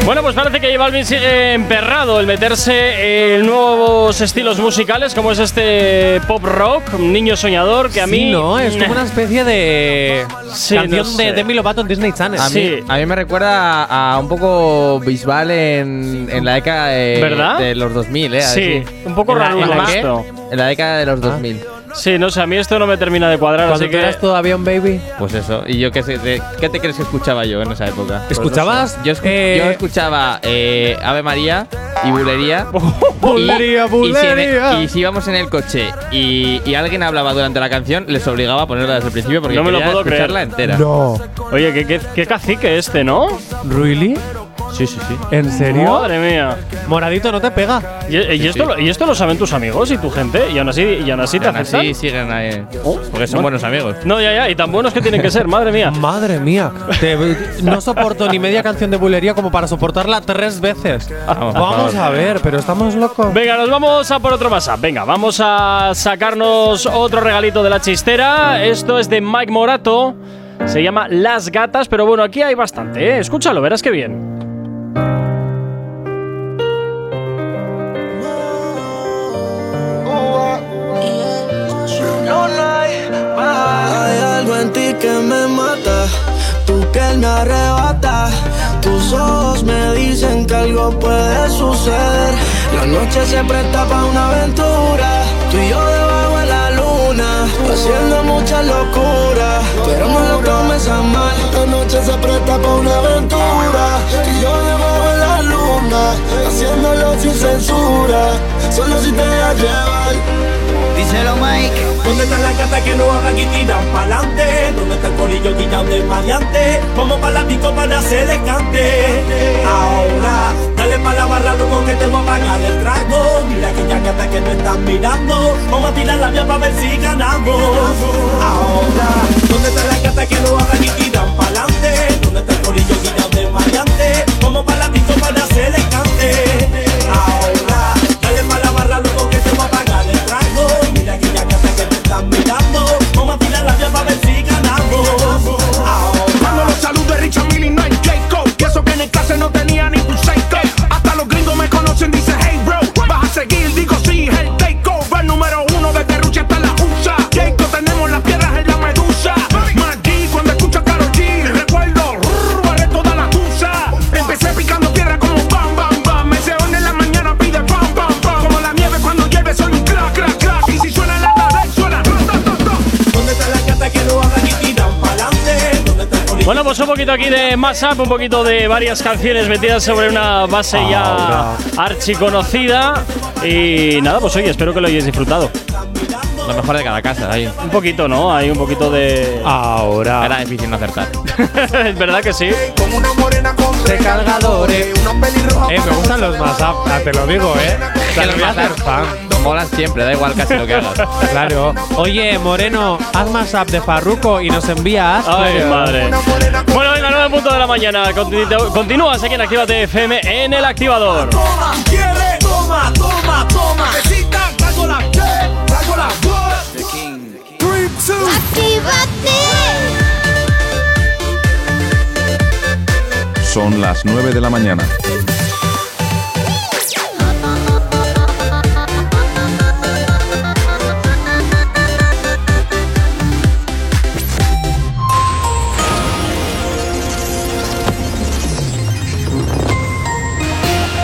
S1: Bueno, pues parece que J Balvin sigue emperrado el meterse en nuevos estilos musicales, como es este pop rock, un niño soñador, que a mí.
S3: Sí, no, es como una especie de
S1: Sí,
S3: canción
S1: no
S3: de
S1: sé.
S3: Demi Lovato en Disney Channel.
S2: A mí, a mí me recuerda a, a un poco Bisbal en, en la década de,
S1: ¿Verdad?
S2: de los 2000, ¿eh?
S1: Sí, un poco
S2: ¿En la-
S1: raro
S2: en la. En la década de los 2000.
S1: Sí, no sé, a mí esto no me termina de cuadrar,
S3: Cuando
S1: así
S3: tú
S1: que.
S3: eras todavía un baby.
S2: Pues eso. ¿Y yo qué sé? de- ¿Qué te crees que escuchaba yo en esa época? Pues
S3: ¿Escuchabas?
S2: no sé. Yo, escu-
S3: Eh,
S2: yo escuchaba eh, Ave María y Bulería.
S3: Bulería,
S2: y, y si en el-
S3: bulería.
S2: Y si íbamos en el coche y, y alguien hablaba durante la canción, les obligaba a ponerla desde el principio porque
S1: No me lo
S2: quería
S1: puedo creer.
S2: escucharla entera.
S3: No.
S1: Oye, qué, qué, qué cacique este, ¿no?
S3: ¿Really?
S2: Sí, sí, sí.
S3: ¿En serio?
S1: Madre mía.
S3: Moradito no te pega.
S1: ¿Y, y esto, Lo, y esto lo saben tus amigos y tu gente, y aún así, y aún así te
S2: Aún
S1: aceptan.
S2: así siguen ahí.
S1: Oh,
S2: porque son
S1: bueno.
S2: buenos amigos.
S1: No, ya, ya, y tan buenos que tienen que ser, madre mía.
S3: Madre mía. Te- no soporto ni media canción de bulería como para soportarla tres veces.
S2: Vamos, por
S3: Vamos
S2: favor.
S3: a ver, pero estamos locos.
S1: Venga, nos vamos a por otro WhatsApp. Venga, vamos a sacarnos otro regalito de la chistera. Esto es de Mike Morato. Se llama Las Gatas, pero bueno, aquí hay bastante, ¿eh? Escúchalo, verás que bien.
S17: Que me mata, tú que me arrebatas. Tus ojos me dicen que algo puede suceder. La noche se presta para una aventura. Tú y yo debajo de la luna, haciendo muchas locuras. Pero no lo tomes a mal. La noche se presta para una aventura. Tú y yo debajo de la luna, haciéndolo sin censura. Solo si te dejas llevar.
S22: Díselo, Mike. ¿Dónde están las gatas que no hablan y tiran pa'lante? ¿Dónde está el corillo quitado de maleante? Vamos para la pico para hacer descante. Ahora, Dale pa' la barra, loco, que te voy a pagar el trago. Mira que ya gata que me están mirando. Vamos a tirar la vía pa' ver si ganamos. Ahora, ¿dónde está la gata que lo hagan y tiran pa'lante? ¿Dónde está el corillo guiado de maleante? Vamos pa' la disco para hacer el cante. Ahora, gata que
S1: poquito aquí de mashup, un poquito de varias canciones metidas sobre una base ya archiconocida. Y nada, pues oye, espero que lo hayáis disfrutado.
S2: Lo mejor de cada casa, ahí.
S1: Un poquito, ¿no? Hay un poquito de.
S3: Ahora.
S2: Era difícil no acertar.
S1: es verdad que sí.
S23: Como una morena con
S3: De cargadores.
S23: Unos pelirrojos
S3: Eh, me gustan los más ah, te lo digo, eh.
S2: Que los
S3: voy a hacer
S2: mashup
S3: fan.
S2: Molan siempre, da igual casi lo que hagas.
S3: Claro. Oye, Moreno, haz más up de Farruko y nos envías.
S1: Ay, madre. Bueno, venga, 9 punto de la mañana. Continu- Continúas aquí en Actívate FM en el activador.
S22: Toma, quiere, toma, toma, toma. Necesita, traigo la que, traigo la voz. The King. Three, two.
S24: Son las 9 de la mañana.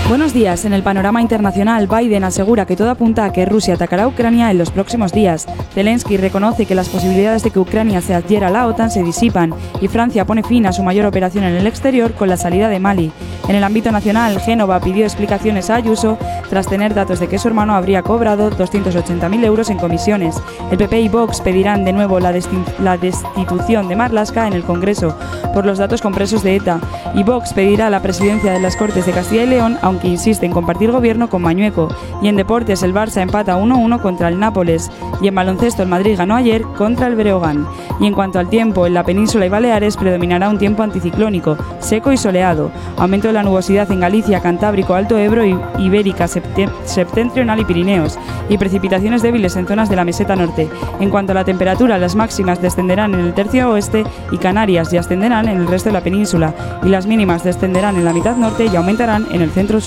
S4: Buenos días. En el panorama internacional, Biden asegura que todo apunta a que Rusia atacará a Ucrania en los próximos días. Zelensky reconoce que las posibilidades de que Ucrania se adhiera a la OTAN se disipan y Francia pone fin a su mayor operación en el exterior con la salida de Mali. En el ámbito nacional, Génova pidió explicaciones a Ayuso tras tener datos de que su hermano habría cobrado 280.000 euros en comisiones. El PP y Vox pedirán de nuevo la, la destitución de Marlaska en el Congreso por los datos compresos de ETA y Vox pedirá la presidencia de las Cortes de Castilla y León, aunque insiste en compartir gobierno con Mañueco. Y en deportes, el Barça empata 1-1 contra el Nápoles. Y en baloncesto, el Madrid ganó ayer contra el Breogán. Y en cuanto al tiempo, en la península y Baleares predominará un tiempo anticiclónico, seco y soleado. Aumento de la nubosidad en Galicia, Cantábrico, Alto Ebro Ibérica, septe- septentrional y Pirineos. Y precipitaciones débiles en zonas de la meseta norte. En cuanto a la temperatura, las máximas descenderán en el tercio oeste y Canarias y ascenderán en el resto de la península. Y las mínimas descenderán en la mitad norte y aumentarán en el centro sur.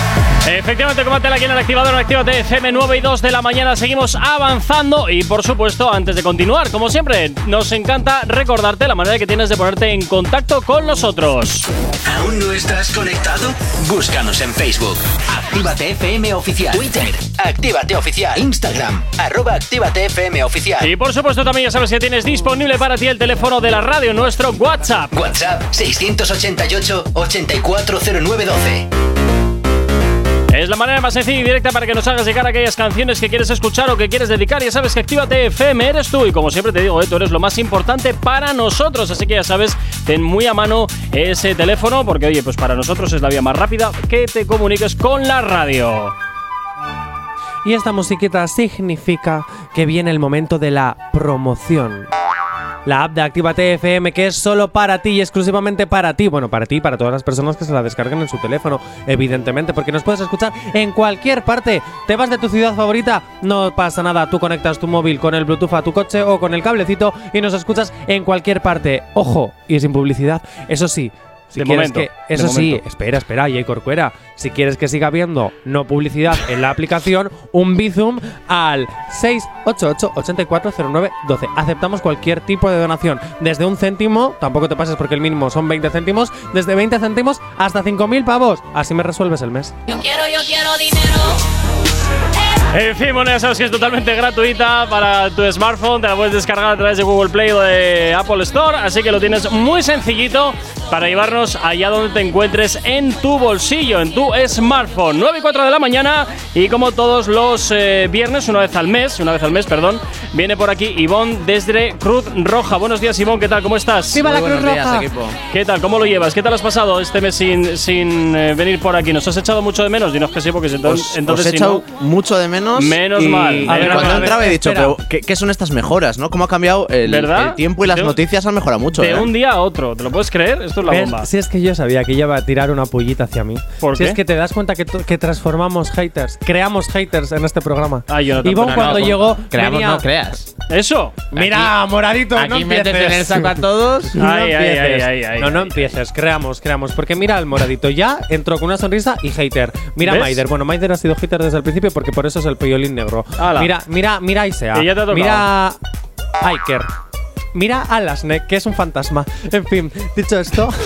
S1: Efectivamente, combátela aquí en el activador, en Actívate FM 9 y 2 de la mañana. Seguimos avanzando y, por supuesto, antes de continuar, como siempre, nos encanta recordarte la manera que tienes de ponerte en contacto con nosotros.
S5: ¿Aún no estás conectado? Búscanos en Facebook. Actívate FM Oficial. Twitter. Actívate Oficial. Instagram. Arroba Actívate FM Oficial.
S1: Y, por supuesto, también ya sabes que tienes disponible para ti el teléfono de la radio, nuestro WhatsApp.
S5: WhatsApp 688-840912.
S1: Es la manera más sencilla y directa para que nos hagas llegar aquellas canciones que quieres escuchar o que quieres dedicar. Ya sabes que Actívate FM eres tú y como siempre te digo, eh, tú eres lo más importante para nosotros. Así que ya sabes, ten muy a mano ese teléfono porque oye, pues para nosotros es la vía más rápida que te comuniques con la radio.
S3: Y esta musiquita significa que viene el momento de la promoción. La app de Actívate FM que es solo para ti y exclusivamente para ti. Bueno, para ti y para todas las personas que se la descarguen en su teléfono, evidentemente, porque nos puedes escuchar en cualquier parte. Te vas de tu ciudad favorita, no pasa nada. Tú conectas tu móvil con el Bluetooth a tu coche o con el cablecito y nos escuchas en cualquier parte. Ojo, y sin publicidad. Eso sí. Si
S1: De momento,
S3: que,
S1: de
S3: eso sí,
S1: momento.
S3: espera, espera, Jay Corcuera. Si quieres que siga habiendo no publicidad en la aplicación, un Bizum al 688-840912. Aceptamos cualquier tipo de donación. Desde un céntimo, tampoco te pases porque el mínimo son 20 céntimos, desde 20 céntimos hasta 5.000 pavos. Así me resuelves el mes.
S14: Yo quiero, yo quiero dinero.
S1: En fin, bueno, ya sabes que es totalmente gratuita para tu smartphone. Te la puedes descargar a través de Google Play o de Apple Store. Así que lo tienes muy sencillito para llevarnos allá donde te encuentres en tu bolsillo, en tu smartphone. 9 y 4 de la mañana y como todos los eh, viernes, una vez al mes, una vez al mes, perdón, viene por aquí Ivonne desde Cruz Roja. Buenos días, Ivonne, ¿qué tal? ¿Cómo estás?
S25: Viva la Cruz buenos días, Roja.
S2: equipo.
S1: ¿Qué tal? ¿Cómo lo llevas? ¿Qué tal has pasado este mes sin, sin eh, venir por aquí? ¿Nos has echado mucho de menos? Dinos que sí, porque si entonces,
S25: Os,
S1: entonces
S25: os he
S1: si
S25: echado
S1: no-
S25: mucho de menos.
S1: Menos
S25: y
S1: mal. A ver,
S25: cuando entraba he dicho,
S1: espera.
S25: pero ¿qué, qué son estas mejoras, no? ¿Cómo ha cambiado el, el tiempo y las
S1: De
S25: noticias han mejorado mucho?
S1: de
S25: ¿eh?
S1: un día a otro. ¿Te lo puedes creer? Esto es la
S3: ¿Ves?
S1: bomba.
S3: Si es que yo sabía que ella iba a tirar una pullita hacia mí.
S1: ¿Por
S3: si
S1: qué?
S3: es que te das cuenta que, que transformamos haters, creamos haters en este programa.
S1: Ay, yo no
S3: Ivonne
S1: no,
S3: cuando
S1: no,
S3: llegó.
S2: Creamos,
S3: venía-
S2: no creas.
S1: Eso.
S3: Mira, moradito, no
S2: Aquí metes
S3: empieces.
S2: en el saco a todos.
S3: No
S1: Ay, ay,
S3: empieces.
S1: ay, ay, ay,
S3: no, no empieces. Creamos, creamos. Porque mira al moradito. Ya entró con una sonrisa y hater. Mira. Maider. Bueno, Maider ha sido hater desde el principio porque por eso es el piolín negro.
S1: Ala.
S3: Mira, mira, mira a Isea.
S1: Que ya te ha tocado.
S3: Mira a Iker. Mira a Lasnek, que es un fantasma. En fin, dicho esto.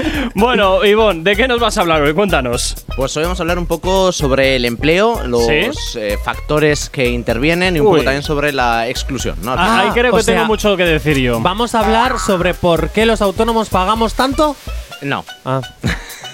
S1: Bueno, Ivonne, ¿de qué nos vas a hablar hoy? Cuéntanos.
S25: Pues hoy vamos a hablar un poco sobre el empleo, los
S1: ¿Sí?
S25: eh, factores que intervienen y un
S1: Uy.
S25: poco también sobre la exclusión, ¿no?
S1: Ah, ahí creo
S3: o
S1: que tengo
S3: sea,
S1: mucho que decir yo.
S3: Vamos a hablar sobre por qué los autónomos pagamos tanto.
S25: No.
S3: Ah.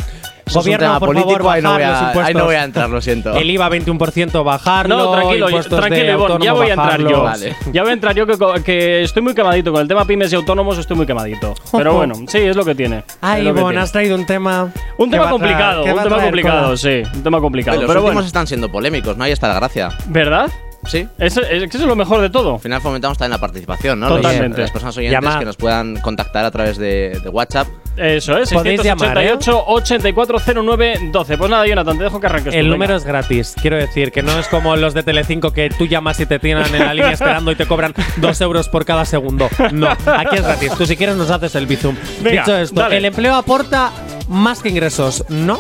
S25: Eso es un tema
S3: por
S25: político,
S3: favor,
S25: ahí no
S3: bajar
S25: voy a-
S3: los
S25: ahí no voy a entrar, lo siento.
S3: El IVA 21% bajarlo.
S1: No, tranquilo, yo- tranquilo, Ivonne, ya voy a entrar yo.
S25: Vale.
S1: Ya voy a entrar yo que, estoy muy quemadito con el tema pymes y autónomos, estoy muy quemadito. Pero bueno, sí, es lo que tiene.
S3: Ay, Ivonne, has traído un tema.
S1: Un tema complicado, un tema complicado, sí, un tema complicado.
S25: los
S1: Pero
S25: últimos
S1: bueno,
S25: están siendo polémicos, ¿no? Ahí está la gracia.
S1: ¿verdad?
S25: Sí.
S1: Eso, es, que eso es lo mejor de todo.
S25: Al final fomentamos también la participación, ¿no?
S1: Totalmente.
S25: Las personas oyentes
S3: Llama.
S25: que nos puedan contactar a través de, de WhatsApp.
S1: Eso es,
S3: Podéis llamar, ¿eh?
S1: 688 8409 12. Pues nada, Jonathan, te dejo que arranques. tú,
S3: El
S1: venga.
S3: número es gratis, quiero decir, que no es como los de Telecinco que tú llamas y te tienen en la línea esperando y te cobran dos euros por cada segundo. No, aquí es gratis. Tú si quieres nos haces el bizum.
S1: Venga,
S3: Dicho esto,
S1: dale.
S3: ¿el empleo aporta más que ingresos? ¿No?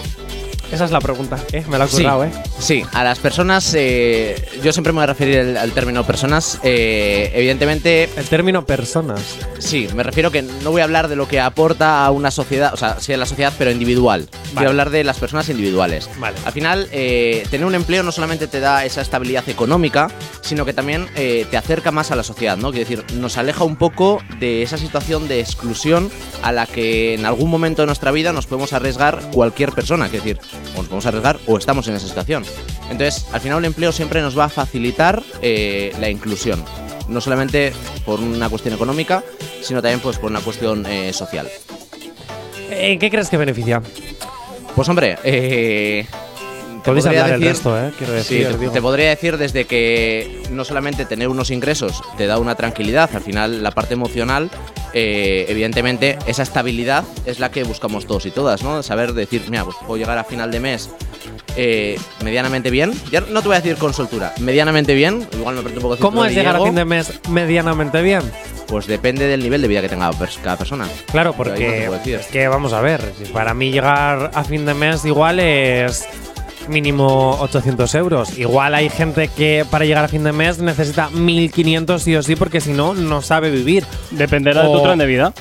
S3: Esa es la pregunta, ¿eh? Me la he
S25: Sí,
S3: currado, ¿eh?
S25: sí, a las personas, eh, yo siempre me voy a referir al, al término personas. eh, evidentemente,
S3: El término personas.
S25: sí, me refiero que no voy a hablar de lo que aporta a una sociedad, o sea, sí a la sociedad, pero individual. Voy a hablar de las personas individuales.
S3: Vale.
S25: Al final, eh, tener un empleo no solamente te da esa estabilidad económica, sino que también te acerca más a la sociedad, ¿no? Quiero decir, nos aleja un poco de esa situación de exclusión a la que en algún momento de nuestra vida nos podemos arriesgar cualquier persona, quiero decir, o nos podemos arriesgar o estamos en esa situación. Entonces, al final, el empleo siempre nos va a facilitar eh, la inclusión. No solamente por una cuestión económica, sino también pues, por una cuestión eh, social.
S3: ¿En qué crees que beneficia?
S25: Pues hombre, eh, te
S3: Podéis
S25: podría
S3: hablar el
S25: decir-
S3: resto, ¿eh? Quiero
S25: Sí,
S3: decir,
S25: te, te podría decir desde que no solamente tener unos ingresos te da una tranquilidad, al final la parte emocional, eh, evidentemente esa estabilidad es la que buscamos todos y todas, ¿no? Saber decir, mira, pues puedo llegar a final de mes eh, medianamente bien. Ya no te voy a decir con soltura, medianamente bien, igual me un poco
S3: ¿Cómo es llegar a fin de mes medianamente bien?
S25: Pues depende del nivel de vida que tenga cada persona.
S3: Claro,
S25: no
S3: porque es que vamos a ver, para mí llegar a fin de mes igual es mínimo 800 euros. Igual hay gente que para llegar a fin de mes necesita 1500 sí o sí porque si no, no sabe vivir.
S1: Dependerá de tu
S3: O-
S1: tren de vida.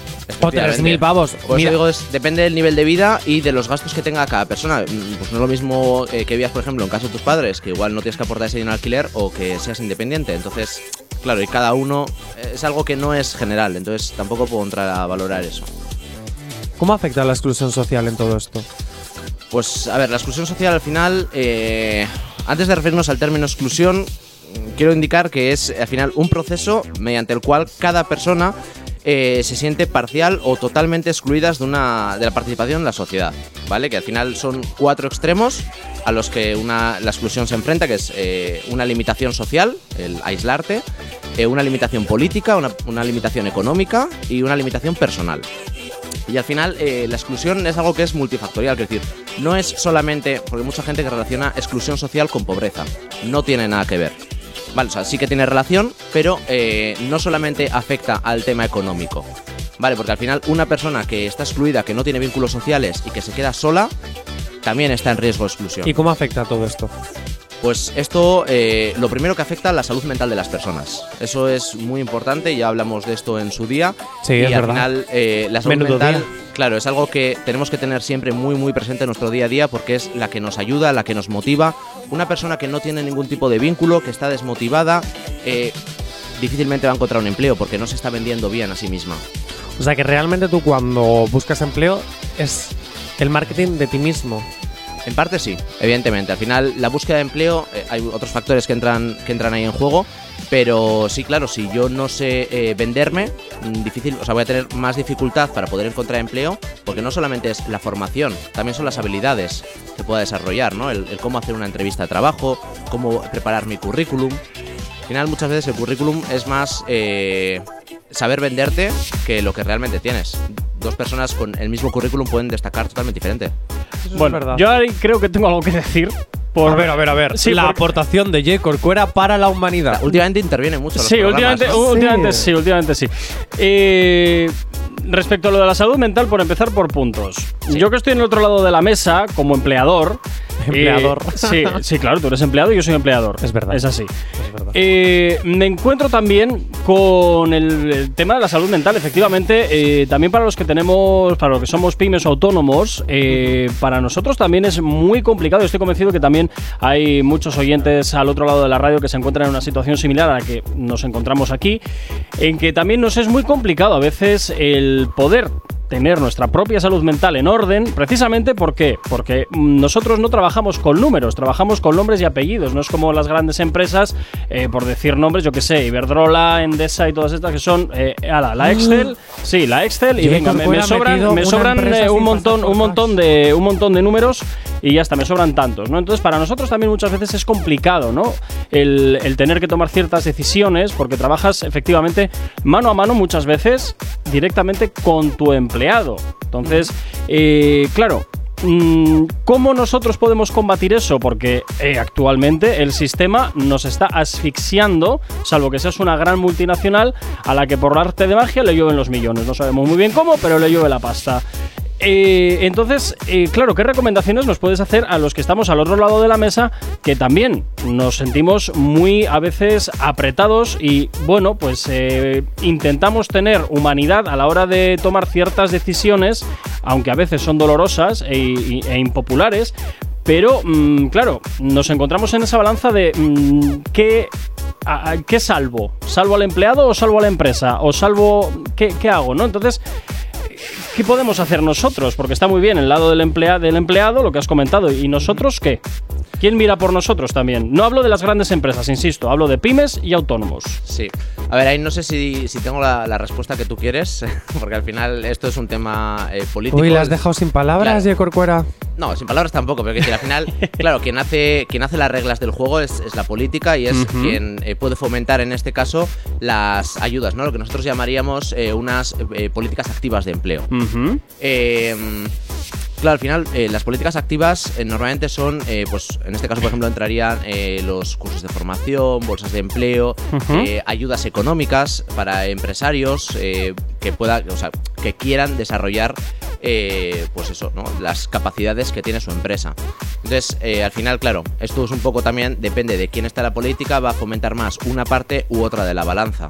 S3: O 3000 pavos.
S25: Pues
S3: Mira,
S25: digo, es- depende del nivel de vida y de los gastos que tenga cada persona. Mm, Pues no es lo mismo eh, que vivas, por ejemplo, en casa de tus padres, que igual no tienes que aportar ese dinero al alquiler, o que seas independiente. Entonces, claro, y cada uno eh, es algo que no es general, entonces tampoco puedo entrar a valorar eso.
S3: ¿Cómo afecta la exclusión social en todo esto?
S25: Pues, a ver, la exclusión social al final, eh, antes de referirnos al término exclusión, quiero indicar que es al final un proceso mediante el cual cada persona eh, se siente parcial o totalmente excluidas de, una, de la participación en la sociedad, ¿vale? Que al final son cuatro extremos a los que una, la exclusión se enfrenta, que es eh, una limitación social, el aislarte, eh, una limitación política, una, una limitación económica y una limitación personal. Y al final eh, la exclusión es algo que es multifactorial, es decir, no es solamente, porque hay mucha gente que relaciona exclusión social con pobreza, no tiene nada que ver. Vale, o sea, sí que tiene relación, pero eh, no solamente afecta al tema económico. Vale, porque al final una persona que está excluida, que no tiene vínculos sociales y que se queda sola, también está en riesgo de exclusión.
S3: ¿Y cómo afecta todo esto?
S25: Pues esto, eh, lo primero que afecta a la salud mental de las personas. Eso es muy importante, ya hablamos de esto en su día.
S3: Sí,
S25: y
S3: es
S25: al
S3: verdad.
S25: final, eh, la salud
S3: Menudo
S25: mental,
S3: día.
S25: claro, es algo que tenemos que tener siempre muy, muy presente en nuestro día a día porque es la que nos ayuda, la que nos motiva. Una persona que no tiene ningún tipo de vínculo, que está desmotivada, eh, difícilmente va a encontrar un empleo porque no se está vendiendo bien a sí misma.
S3: O sea que realmente tú cuando buscas empleo es el marketing de ti mismo.
S25: En parte sí, evidentemente. Al final, la búsqueda de empleo, eh, hay otros factores que entran, que entran ahí en juego. Pero sí, claro, si yo no sé eh, venderme, mm, difícil, o sea, voy a tener más dificultad para poder encontrar empleo, porque no solamente es la formación, también son las habilidades que pueda desarrollar, ¿no? El, cómo hacer una entrevista de trabajo, cómo preparar mi currículum. Al final, muchas veces el currículum es más eh, saber venderte que lo que realmente tienes. Dos personas con el mismo currículum pueden destacar totalmente diferente.
S1: Bueno, yo ahí creo que tengo algo que decir. Por
S3: a ver, a ver, a ver.
S1: Sí,
S3: la
S1: porque-
S3: aportación de J. Corcuera para la humanidad.
S25: Últimamente interviene mucho. los
S1: Sí, últimamente,
S25: ¿no?
S1: últimamente sí, últimamente sí. Eh, respecto a lo de la salud mental, por empezar por puntos. Yo que estoy en el otro lado de la mesa como empleador.
S3: Empleador.
S1: eh, sí, sí, claro, tú eres empleado y yo soy empleador.
S3: Es verdad.
S1: Es así. Eh, me encuentro también con el, el tema de la salud mental. Efectivamente, eh, también para los que tenemos, para los que somos pymes o autónomos, para nosotros también es muy complicado. Estoy convencido que también hay muchos oyentes al otro lado de la radio que se encuentran en una situación similar a la que nos encontramos aquí, en que también nos es muy complicado a veces el poder tener nuestra propia salud mental en orden, precisamente ¿por qué? porque mm, nosotros no trabajamos con números, trabajamos con nombres y apellidos, no es como las grandes empresas, eh, por decir nombres, yo que sé, Iberdrola, Endesa y todas estas que son, eh, ala, la Excel, sí, la Excel y venga, me, sobran, me sobran eh, un montón, un montón de, un montón de números y ya está, me sobran tantos, ¿no? Entonces para nosotros también muchas veces es complicado, ¿no? El, tener que tomar ciertas decisiones porque trabajas efectivamente mano a mano muchas veces directamente con tu empleado. Entonces, eh, claro, mm, ¿Cómo nosotros podemos combatir eso? Porque eh, actualmente el sistema nos está asfixiando, salvo que seas una gran multinacional a la que por arte de magia le llueven los millones. No sabemos muy bien cómo, pero le llueve la pasta. Eh, entonces, eh, claro, ¿qué recomendaciones nos puedes hacer a los que estamos al otro lado de la mesa que también nos sentimos muy a veces apretados y bueno, pues eh, intentamos tener humanidad a la hora de tomar ciertas decisiones, aunque a veces son dolorosas e, e impopulares, pero mm, claro, nos encontramos en esa balanza de mm, qué, qué salvo, salvo al empleado o salvo a la empresa o salvo qué, qué hago, ¿no? Entonces ¿Qué podemos hacer nosotros? Porque está muy bien el lado del, del empleado, lo que has comentado. ¿Y nosotros qué? ¿Quién mira por nosotros también? No hablo de las grandes empresas, insisto, hablo de pymes y autónomos.
S25: Sí. A ver, ahí no sé si, si tengo la, la respuesta que tú quieres, porque al final esto es un tema eh, político.
S3: Uy, la has dejado sin palabras,
S25: Claro.
S3: Corcuera.
S25: No, sin palabras tampoco, pero que decir, al final, claro, quien hace, quien hace las reglas del juego es, es la política y es quien eh, puede fomentar en este caso las ayudas, ¿no? Lo que nosotros llamaríamos eh, unas eh, políticas activas de empleo. Eh, claro, al final eh, las políticas activas eh, normalmente son, eh, pues en este caso por ejemplo entrarían los cursos de formación, bolsas de empleo, ayudas económicas para empresarios que pueda, o sea, que quieran desarrollar, pues eso, ¿no? las capacidades que tiene su empresa. Entonces, al final, claro, esto es un poco también depende de quién está la política, va a fomentar más una parte u otra de la balanza.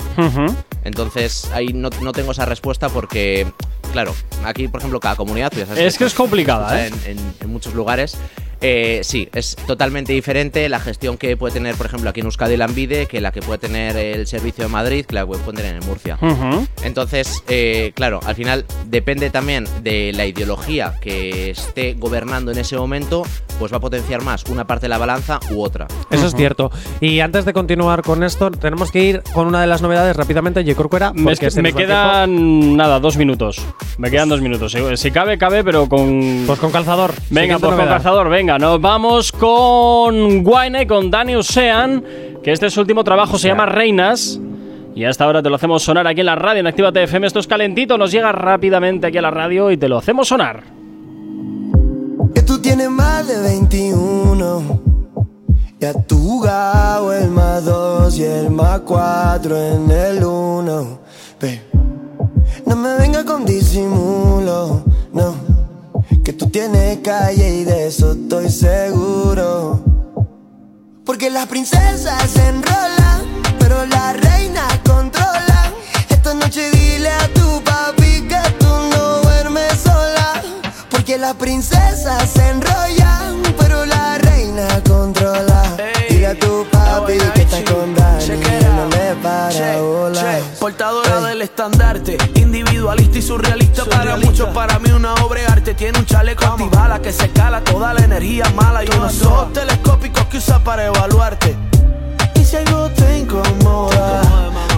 S25: Entonces, ahí no, no tengo esa respuesta porque, claro, aquí, por ejemplo, cada comunidad, tú ya sabes
S1: Es que es complicada,
S25: o sea,
S1: ¿eh?
S25: En, en- en muchos lugares. eh, sí, es totalmente diferente la gestión que puede tener, por ejemplo, aquí en Euskadi la Envide que la que puede tener el servicio de Madrid, que la que puede tener en Murcia. Entonces, eh, claro, al final depende también de la ideología que esté gobernando en ese momento, pues va a potenciar más una parte de la balanza u otra.
S3: Eso es cierto. Y antes de continuar con esto, tenemos que ir con una de las novedades rápidamente.
S1: Me, quedan, nada, dos minutos. Me quedan dos minutos. Si, si cabe, cabe, pero con...
S3: Pues con calzador.
S1: Venga, pues con calzador, venga. Nos vamos con Wayne, con Danny Ocean, que este es su último trabajo, se llama Reinas. Y hasta ahora te lo hacemos sonar aquí en la radio, en Actívate FM. Esto es calentito, nos llega rápidamente aquí a la radio y te lo hacemos sonar.
S17: Que tú tienes más de 21. Ya tú jugado el más 2 y el más 4 en el 1. No me venga con disimulo, no. Que tú tienes calle y de eso estoy seguro. Porque las princesas se enrolan, pero la reina controla. Esta noche dile a tu papi que tú no duermes sola. Porque las princesas se enrollan, pero la reina controla. Dile a tu papi papi que está con Dani, para, hola.
S12: Portadora del estandarte, individualista y surrealista, para muchos, para mí una obra de arte. Tiene un chaleco antibala que se cala toda la energía mala y unos ojos telescópicos que usa para evaluarte. Y si algo te incomoda,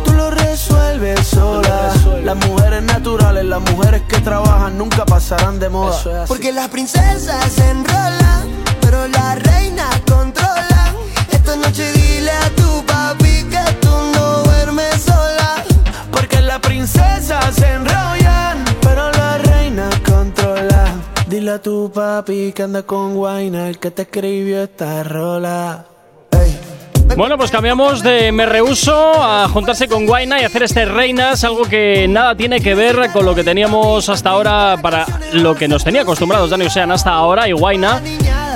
S12: tú lo resuelves sola. Las mujeres naturales, las mujeres que trabajan nunca pasarán de moda.
S17: Porque las princesas se enrolan, pero la reina controla. Esta noche dile a tu papi
S12: princesas enrollan, pero la reina controla. Dile a tu papi que anda con Guayna, el que te escribió esta rola.
S1: Bueno, pues cambiamos de me rehuso a juntarse con Guaina y hacer este Reinas, algo que nada tiene que ver con lo que teníamos hasta ahora, para lo que nos tenía acostumbrados Dani Ocean hasta ahora y Guaina.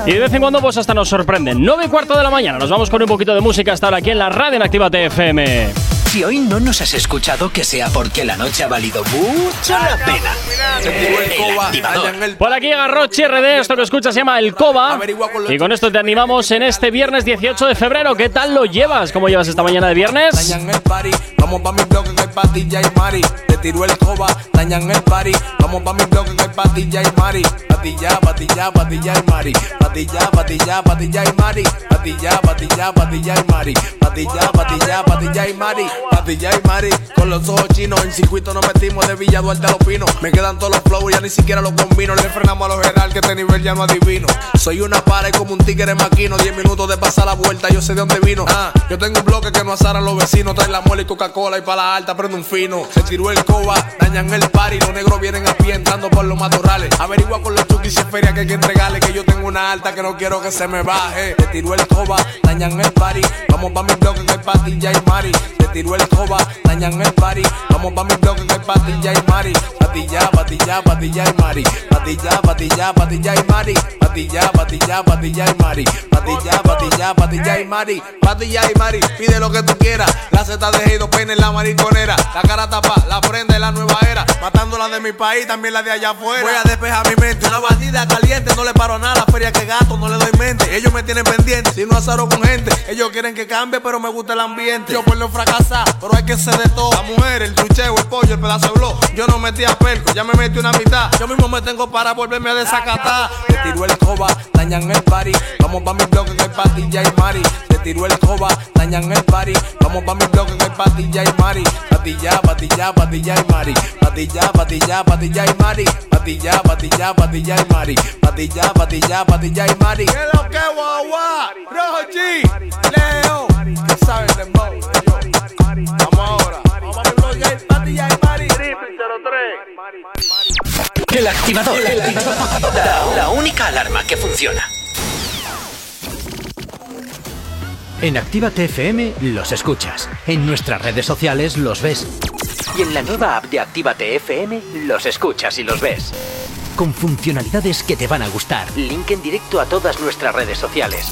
S1: Y de vez en cuando pues hasta nos sorprenden. 9 y cuarto de la mañana, nos vamos con un poquito de música hasta ahora aquí en la radio en Activa TFM.
S5: Si hoy no nos has escuchado, que sea porque la noche ha valido mucho la pena. El activador.
S1: Por aquí agarró RD, esto que escuchas se llama El Coba. Y con esto te animamos en este viernes 18 de febrero. ¿Qué tal lo llevas? ¿Cómo llevas esta mañana de viernes?
S23: Dañan el party, vamos pa' mi bloque que hay patilla y mari. Te tiró el coba, dañan el party, vamos pa' mi bloque que hay patilla y mari. Patilla, patilla, patilla y mari. Patilla, patilla, patilla y mari. Patilla, patilla, patilla y mari. Patilla, patilla, patilla y mari. Patilla y mari. Con los ojos chinos, en circuito nos metimos de Villa Duarte a los pinos. Me quedan todos los flows, ya ni siquiera los combino. Le frenamos a los general que este nivel ya no adivino. Soy una pared como un tigre maquino. Diez minutos de pasar la vuelta, yo sé de dónde vino. Ah, yo tengo un bloque que no asaran los vecinos. Trae la mole y Coca-Cola y para la alta prende un fino. Se tiró el coba, dañan el party. Los negros vienen a pie entrando por los matorrales. Averigua con los chukis es feria que hay que entregarle. Que yo tengo una alta que no quiero que se me baje. Se tiró el coba, dañan el party. Vamos pa' mi bloque que hay patilla y mari. El coba, dañan el party. Vamos pa' mi bloque que hay patilla y mari. Patilla, patilla, patilla y mari. Patilla, patilla, patilla y mari. Patilla, patilla, patilla y mari. Patilla, patilla, patilla y mari. Patilla y mari, pide lo que tú quieras. La Z de dos peines en la mariconera. La cara tapa, la prenda de la nueva era. Matando la de mi país, también la de allá afuera. Voy a despejar mi mente. Una bandida caliente, no le paro nada. La feria que gasto, no le doy mente. Ellos me tienen pendiente, si no azaro con gente. Ellos quieren que cambie, pero me gusta el ambiente. Yo por no fracasar, pero hay que ser de todo. La mujer, el trucheo, el pollo, el pedazo de blog. Yo no metí a perco, ya me metí una mitad. Yo mismo me tengo para volverme a desacatar. Te tiró el coba, dañan el party. Vamos pa' mi bloque que hay patilla y mari. Te tiró el coba, dañan el party. Vamos pa' mi bloque que hay patilla y mari. Patilla, patilla, patilla y mari. Patilla, patilla, patilla y mari. Patilla, patilla, patilla y mari. Patilla, patilla, patilla y mari. ¿Qué lo que guagua? Rojo G, Leo, Vamos ahora. Vamos a mi bloque que hay patilla y mari.
S5: El activador. La, la única alarma que funciona. En Actívate FM los escuchas. En nuestras redes sociales los ves. Y en la nueva app de Actívate FM los escuchas y los ves. Con funcionalidades que te van a gustar. Link en directo a todas nuestras redes sociales.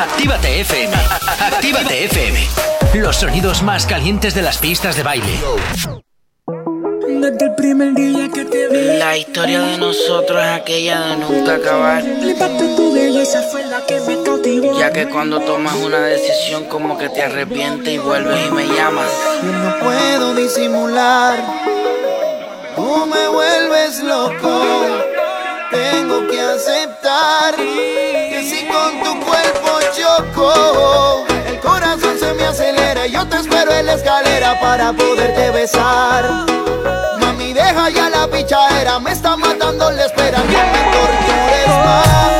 S5: Actívate FM. Actívate FM. Los sonidos más calientes de las pistas de baile.
S8: Desde el primer día que te vi. La historia de nosotros es aquella de nunca acabar.
S20: Flipaste tu belleza fue la que me cautivó.
S8: Ya que cuando tomas una decisión, como que te arrepientes y vuelves y me llamas.
S17: Yo no puedo disimular. Tú me vuelves loco. Tengo que aceptar escalera para poderte besar. Mami, deja ya la pichadera. Me está matando la espera. No me tortures más.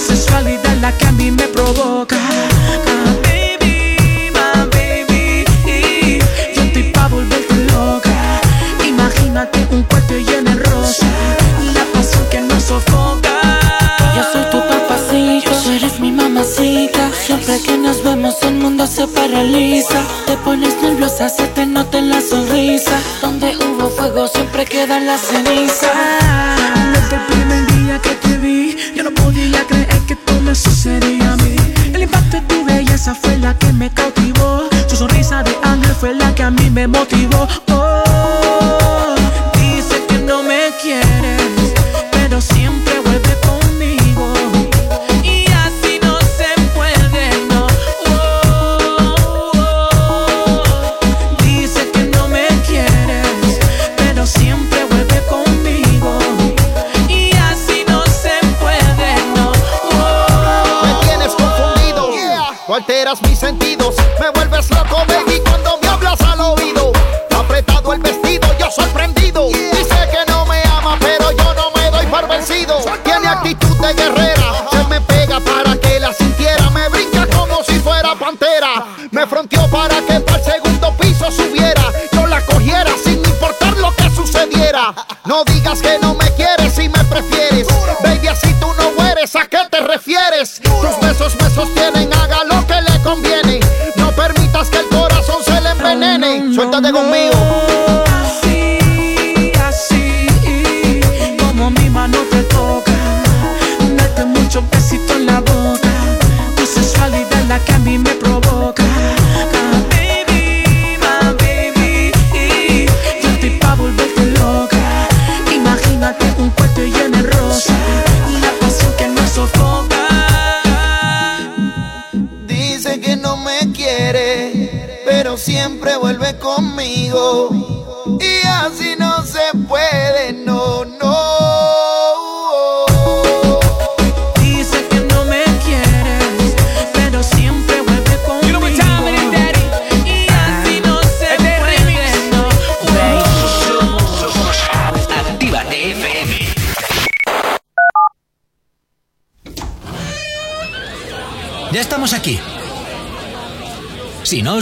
S6: sensualidad la que a mí me provoca. Baby, my baby, yo estoy pa' volverte loca. Imagínate un cuarto lleno de rosa, la pasión que nos sofoca.
S8: Yo soy tu papacito, tú eres mi mamacita. Siempre que nos vemos el mundo se paraliza. Te pones nerviosa, se te nota en la sonrisa. Donde hubo fuego siempre quedan las cenizas.
S6: Sucedía a mí. El impacto de tu belleza fue la que me cautivó. Tu sonrisa de ángel fue la que a mí me motivó. Oh,
S26: alteras mis sentidos, me vuelves loco, baby, cuando me hablas al oído. Apretado el vestido, yo sorprendido. Dice que no me ama, pero yo no me doy por vencido. Tiene actitud de guerrera, se me pega para que la sintiera. Me brinca como si fuera pantera. Me fronteó para que para el segundo piso subiera. Yo la cogiera sin importar lo que sucediera. No digas que no me quieres y me prefieres. Baby,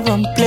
S18: Mami,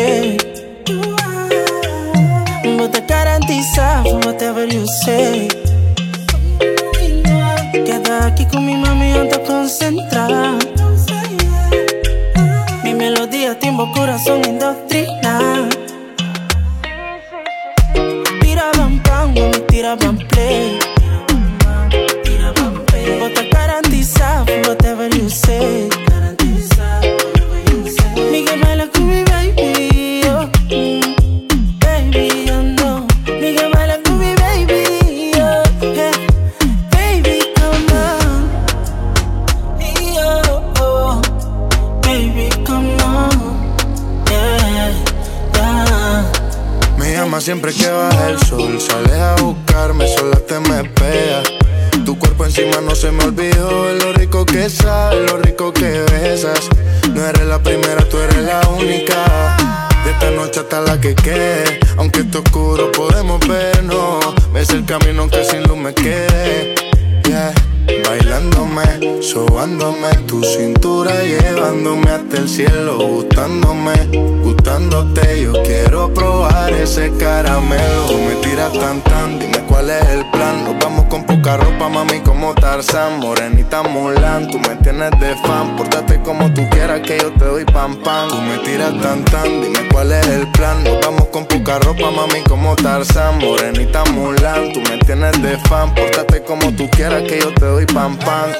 S18: Tarzán, morenita Mulan. Tú me tienes de fan, pórtate como tú quieras que yo te doy pam pam. Tú me tiras tan tan, dime cuál es el plan. Nos vamos con poca ropa, mami, como Tarzán, morenita Mulan. Tú me tienes de fan, pórtate como tú quieras que yo te doy pam pam.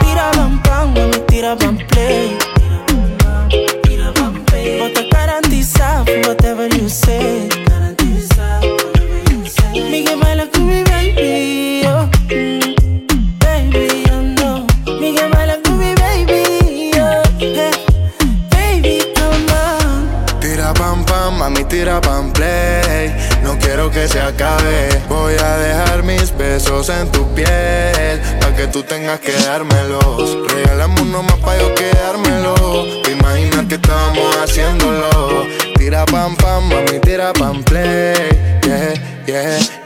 S20: Tira mami, tira play.
S18: En tu piel. Pa' que tú tengas que dármelos. Regálame uno más pa' yo quedármelo. Te imaginas que estamos haciéndolo. Tira pam pam, mami, tira pam play. Yeah, yeah,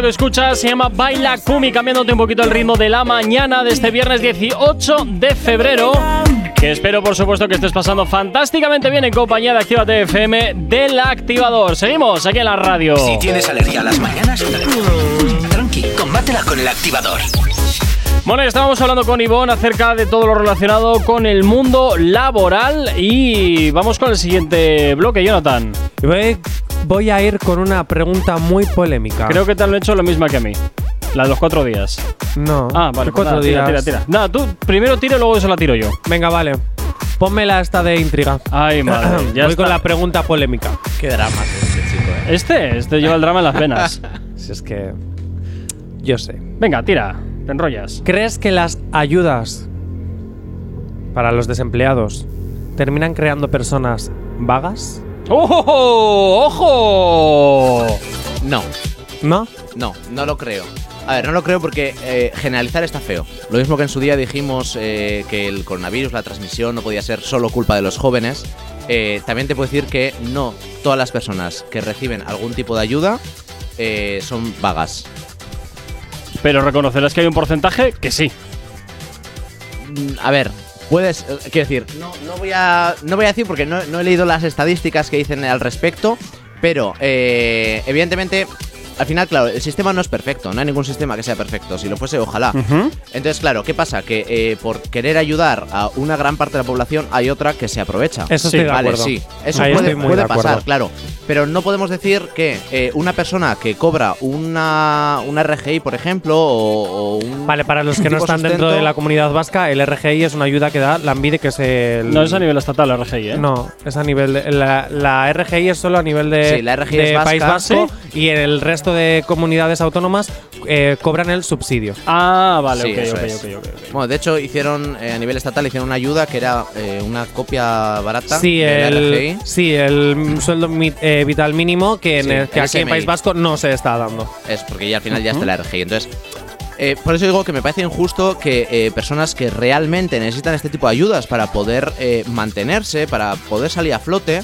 S1: esto que escuchas se llama Baila Kumi, cambiándote un poquito el ritmo de la mañana de este viernes 18 de febrero. Que espero, por supuesto, que estés pasando fantásticamente bien en compañía de Actívate FM del activador. Seguimos aquí en la radio.
S5: Si tienes alergia a las mañanas, tranqui, combátela con el activador.
S1: Bueno, estábamos hablando con Ivonne acerca de todo lo relacionado con el mundo laboral y vamos con el siguiente bloque, Jonathan.
S3: Voy, a ir con una pregunta muy polémica.
S1: Creo que te han hecho lo mismo que a mí. La de los cuatro días.
S3: No.
S1: Ah, vale,
S3: ¿qué cuatro
S1: nada, tira,
S3: días.
S1: tira, tira. Nada, tú primero tira y luego se la tiro yo.
S3: Venga, vale. Pónmela esta de intriga.
S1: Ay, madre. Ya
S3: Voy
S1: está.
S3: con la pregunta polémica.
S25: Qué drama este chico, eh.
S1: Este, este lleva el drama en las venas.
S3: Si es que. Yo sé.
S1: Venga, tira. Te enrollas.
S3: ¿Crees que las ayudas para los desempleados terminan creando personas vagas?
S1: ¡Ojo! ¡Ojo!
S25: No,
S3: ¿No?
S25: no, no lo creo. A ver, no lo creo porque eh, generalizar está feo. Lo mismo que en su día dijimos eh, que el coronavirus, la transmisión, no podía ser solo culpa de los jóvenes. eh, también te puedo decir que no todas las personas que reciben algún tipo de ayuda eh, son vagas.
S1: Pero reconocerás que hay un porcentaje que sí.
S25: Mm, A ver, puedes. eh, quiero decir, no, no voy a. No voy a decir porque no, no he leído las estadísticas que dicen al respecto. Pero, eh, evidentemente. Al final, claro, el sistema no es perfecto, no hay ningún sistema que sea perfecto. Si lo fuese, ojalá. Entonces, claro, ¿qué pasa? Que eh, por querer ayudar a una gran parte de la población hay otra que se aprovecha.
S3: Eso estoy de
S25: vale,
S3: acuerdo.
S25: sí. Eso
S3: Ahí
S25: puede,
S3: estoy muy
S25: puede
S3: de acuerdo.
S25: pasar, claro. Pero no podemos decir que eh, una persona que cobra una, una RGI, por ejemplo, o, o un.
S3: Vale, para los que no están dentro de la comunidad vasca, el RGI es una ayuda que da la Envide, que es el.
S1: No es a nivel estatal la RGI, ¿eh?
S3: No, es a nivel de. La, la RGI es solo a nivel de,
S25: Sí, la RGI
S3: de
S25: es vasca.
S3: País Vasco
S1: ¿Sí?
S3: y el resto de comunidades autónomas eh, cobran el subsidio.
S1: Ah, vale,
S25: Sí,
S1: ok,
S25: eso
S1: ok.
S25: Bueno, de hecho hicieron eh, a nivel estatal hicieron una ayuda que era eh, una copia barata
S3: Sí,
S25: de la
S3: el,
S25: RGI.
S3: sí, el sueldo mi- eh, vital mínimo que, en
S25: Sí,
S3: el- que
S25: el
S3: aquí en. País Vasco no se está dando.
S25: Es porque ya al final ya está la RGI. Entonces, eh, por eso digo que me parece injusto que eh, personas que realmente necesitan este tipo de ayudas para poder eh, mantenerse, para poder salir a flote,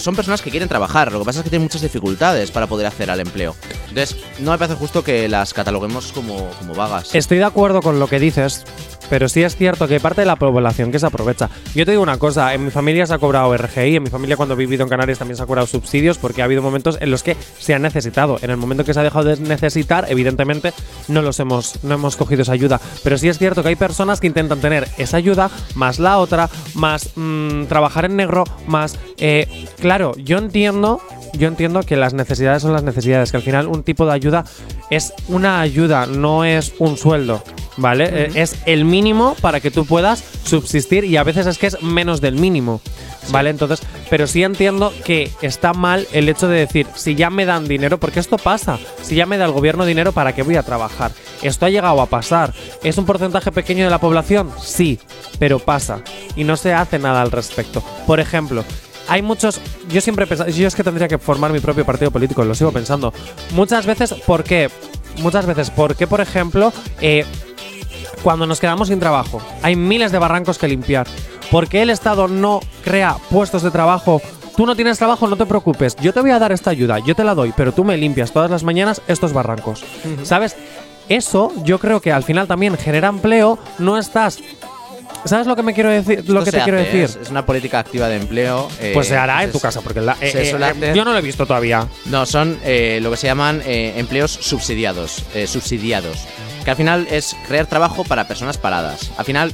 S25: son personas que quieren trabajar. Lo que pasa es que tienen muchas dificultades para poder hacer al empleo. Entonces, no me parece justo que las cataloguemos como, como vagas.
S3: Estoy de acuerdo con lo que dices, pero sí es cierto que parte de la población que se aprovecha. Yo te digo una cosa, en mi familia se ha cobrado RGI, en mi familia cuando he vivido en Canarias también se ha cobrado subsidios porque ha habido momentos en los que se han necesitado. En el momento que se ha dejado de necesitar, evidentemente no los hemos no hemos cogido esa ayuda, pero sí es cierto que hay personas que intentan tener esa ayuda más la otra, más mm, trabajar en negro, más eh, claro, yo entiendo yo entiendo que las necesidades son las necesidades, que al final un tipo de ayuda es una ayuda, no es un sueldo. ¿vale? Eh, es el mínimo para que tú puedas subsistir y a veces es que es menos del mínimo, ¿vale? Entonces, pero sí entiendo que está mal el hecho de decir, si ya me dan dinero, porque esto pasa, si ya me da el gobierno dinero, ¿para qué voy a trabajar? Esto ha llegado a pasar. ¿Es un porcentaje pequeño de la población? Sí, pero pasa y no se hace nada al respecto. Por ejemplo, hay muchos. Yo siempre he. Yo es que tendría que formar mi propio partido político, lo sigo pensando. Muchas veces, ¿por qué? Muchas veces, porque, por ejemplo, eh, cuando nos quedamos sin trabajo, hay miles de barrancos que limpiar. ¿Por qué el Estado no crea puestos de trabajo? Tú no tienes trabajo, no te preocupes. Yo te voy a dar esta ayuda, yo te la doy, pero tú me limpias todas las mañanas estos barrancos. ¿Sabes? Eso yo creo que al final también genera empleo. No estás. ¿Sabes lo que me quiero decir? Lo que te quiero
S25: hace,
S3: decir.
S25: Es, es una política activa de empleo. eh,
S3: Pues se hará en tu casa, porque la- eh, eh,
S25: hacer-
S3: yo no lo he visto todavía.
S25: No, son eh, lo que se llaman eh, empleos subsidiados. eh, subsidiados. Que al final es crear trabajo para personas paradas. Al final,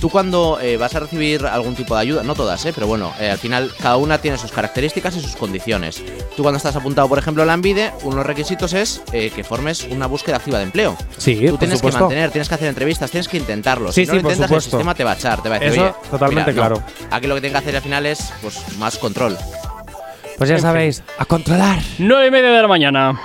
S25: tú cuando eh, vas a recibir algún tipo de ayuda, no todas, eh, pero bueno, eh, al final cada una tiene sus características y sus condiciones. Tú cuando estás apuntado, por ejemplo, a la Ambide, uno de los requisitos es eh, que formes una búsqueda activa de empleo.
S3: Sí,
S25: Tú
S3: por
S25: tienes que mantener, tienes que hacer entrevistas, tienes que intentarlo.
S3: Sí,
S25: si no
S3: sí,
S25: lo intentas, el sistema te va a echar, te va a decir,
S3: Eso,
S25: "Oye,
S3: totalmente
S25: mira, no".
S3: claro.
S25: Aquí lo que tienen que hacer al final es pues más control.
S3: Pues ya sabéis, a controlar.
S1: 9 y media de la mañana.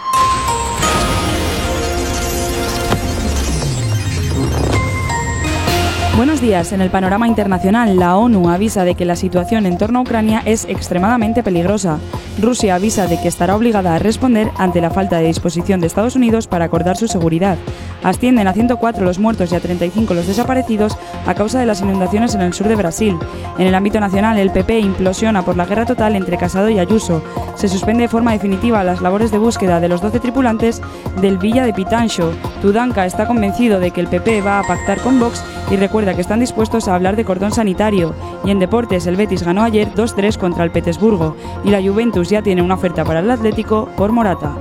S4: Buenos días. En el panorama internacional, la ONU avisa de que la situación en torno a Ucrania es extremadamente peligrosa. Rusia avisa de que estará obligada a responder ante la falta de disposición de Estados Unidos para acordar su seguridad. Ascienden a 104 los muertos y a 35 los desaparecidos a causa de las inundaciones en el sur de Brasil. En el ámbito nacional, el PP implosiona por la guerra total entre Casado y Ayuso. Se suspende de forma definitiva las labores de búsqueda de los 12 tripulantes del Villa de Pitancho. Tudanka está convencido de que el PP va a pactar con Vox y recuerda que están dispuestos a hablar de cordón sanitario. Y en deportes, el Betis ganó ayer 2-3 contra el Petersburgo y la Juventus ya tiene una oferta para el Atlético por Morata.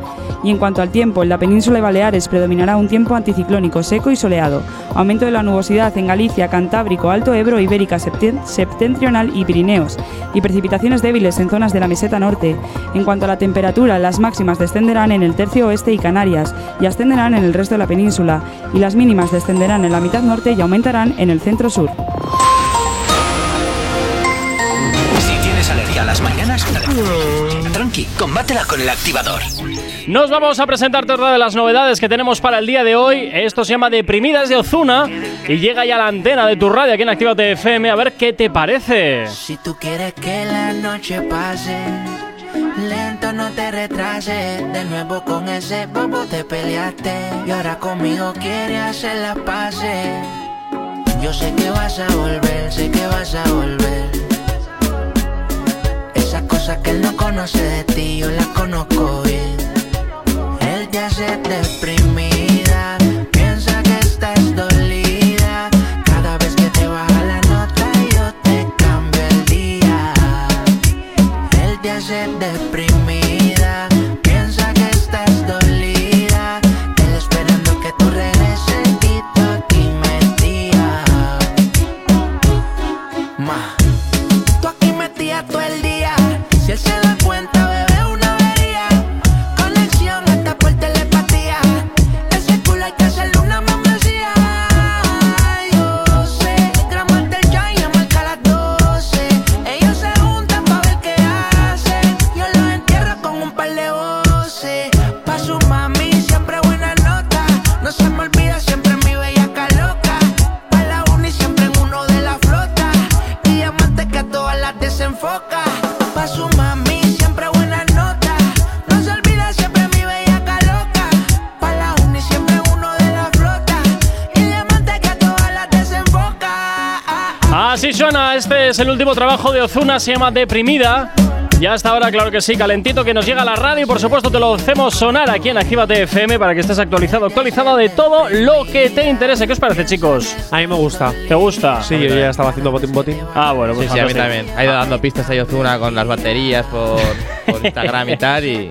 S4: Y en cuanto al tiempo, en la península de Baleares predominará un tiempo anticiclónico seco y soleado. Aumento de la nubosidad en Galicia, Cantábrico, Alto Ebro, Ibérica, Septen- Septentrional y Pirineos. Y precipitaciones débiles en zonas de la meseta norte. En cuanto a la temperatura, las máximas descenderán en el tercio oeste y Canarias y ascenderán en el resto de la península. Y las mínimas descenderán en la mitad norte y aumentarán en el centro sur.
S5: Si tienes alergia a las mañanas, tranqui, combátela con el activador.
S1: Nos vamos a presentarte otra de las novedades que tenemos para el día de hoy. Esto se llama Deprimidas de Ozuna y llega ya a la antena de tu radio aquí en Actívate FM a ver qué te parece.
S8: Si tú quieres que la noche pase, lento no te retrases. De nuevo con ese bobo te peleaste y ahora conmigo quieres hacer las paces. Yo sé que vas a volver, sé que vas a volver. Esas cosas que él no conoce de ti, yo las conozco bien. Él te hace
S1: es el último trabajo de Ozuna, se llama Deprimida. Ya hasta ahora, claro que sí, calentito que nos llega a la radio y por supuesto te lo hacemos sonar aquí en Actívate FM para que estés actualizado, actualizado de todo lo que te interese. ¿Qué os parece, chicos?
S3: A mí me gusta.
S1: ¿Te gusta?
S3: Sí, yo ya estaba haciendo botín botín.
S1: Ah, bueno, pues
S2: Sí, sí, a mí
S1: fantástico.
S2: también. Ha ido dando pistas a Ozuna con las baterías por, por Instagram y tal. Y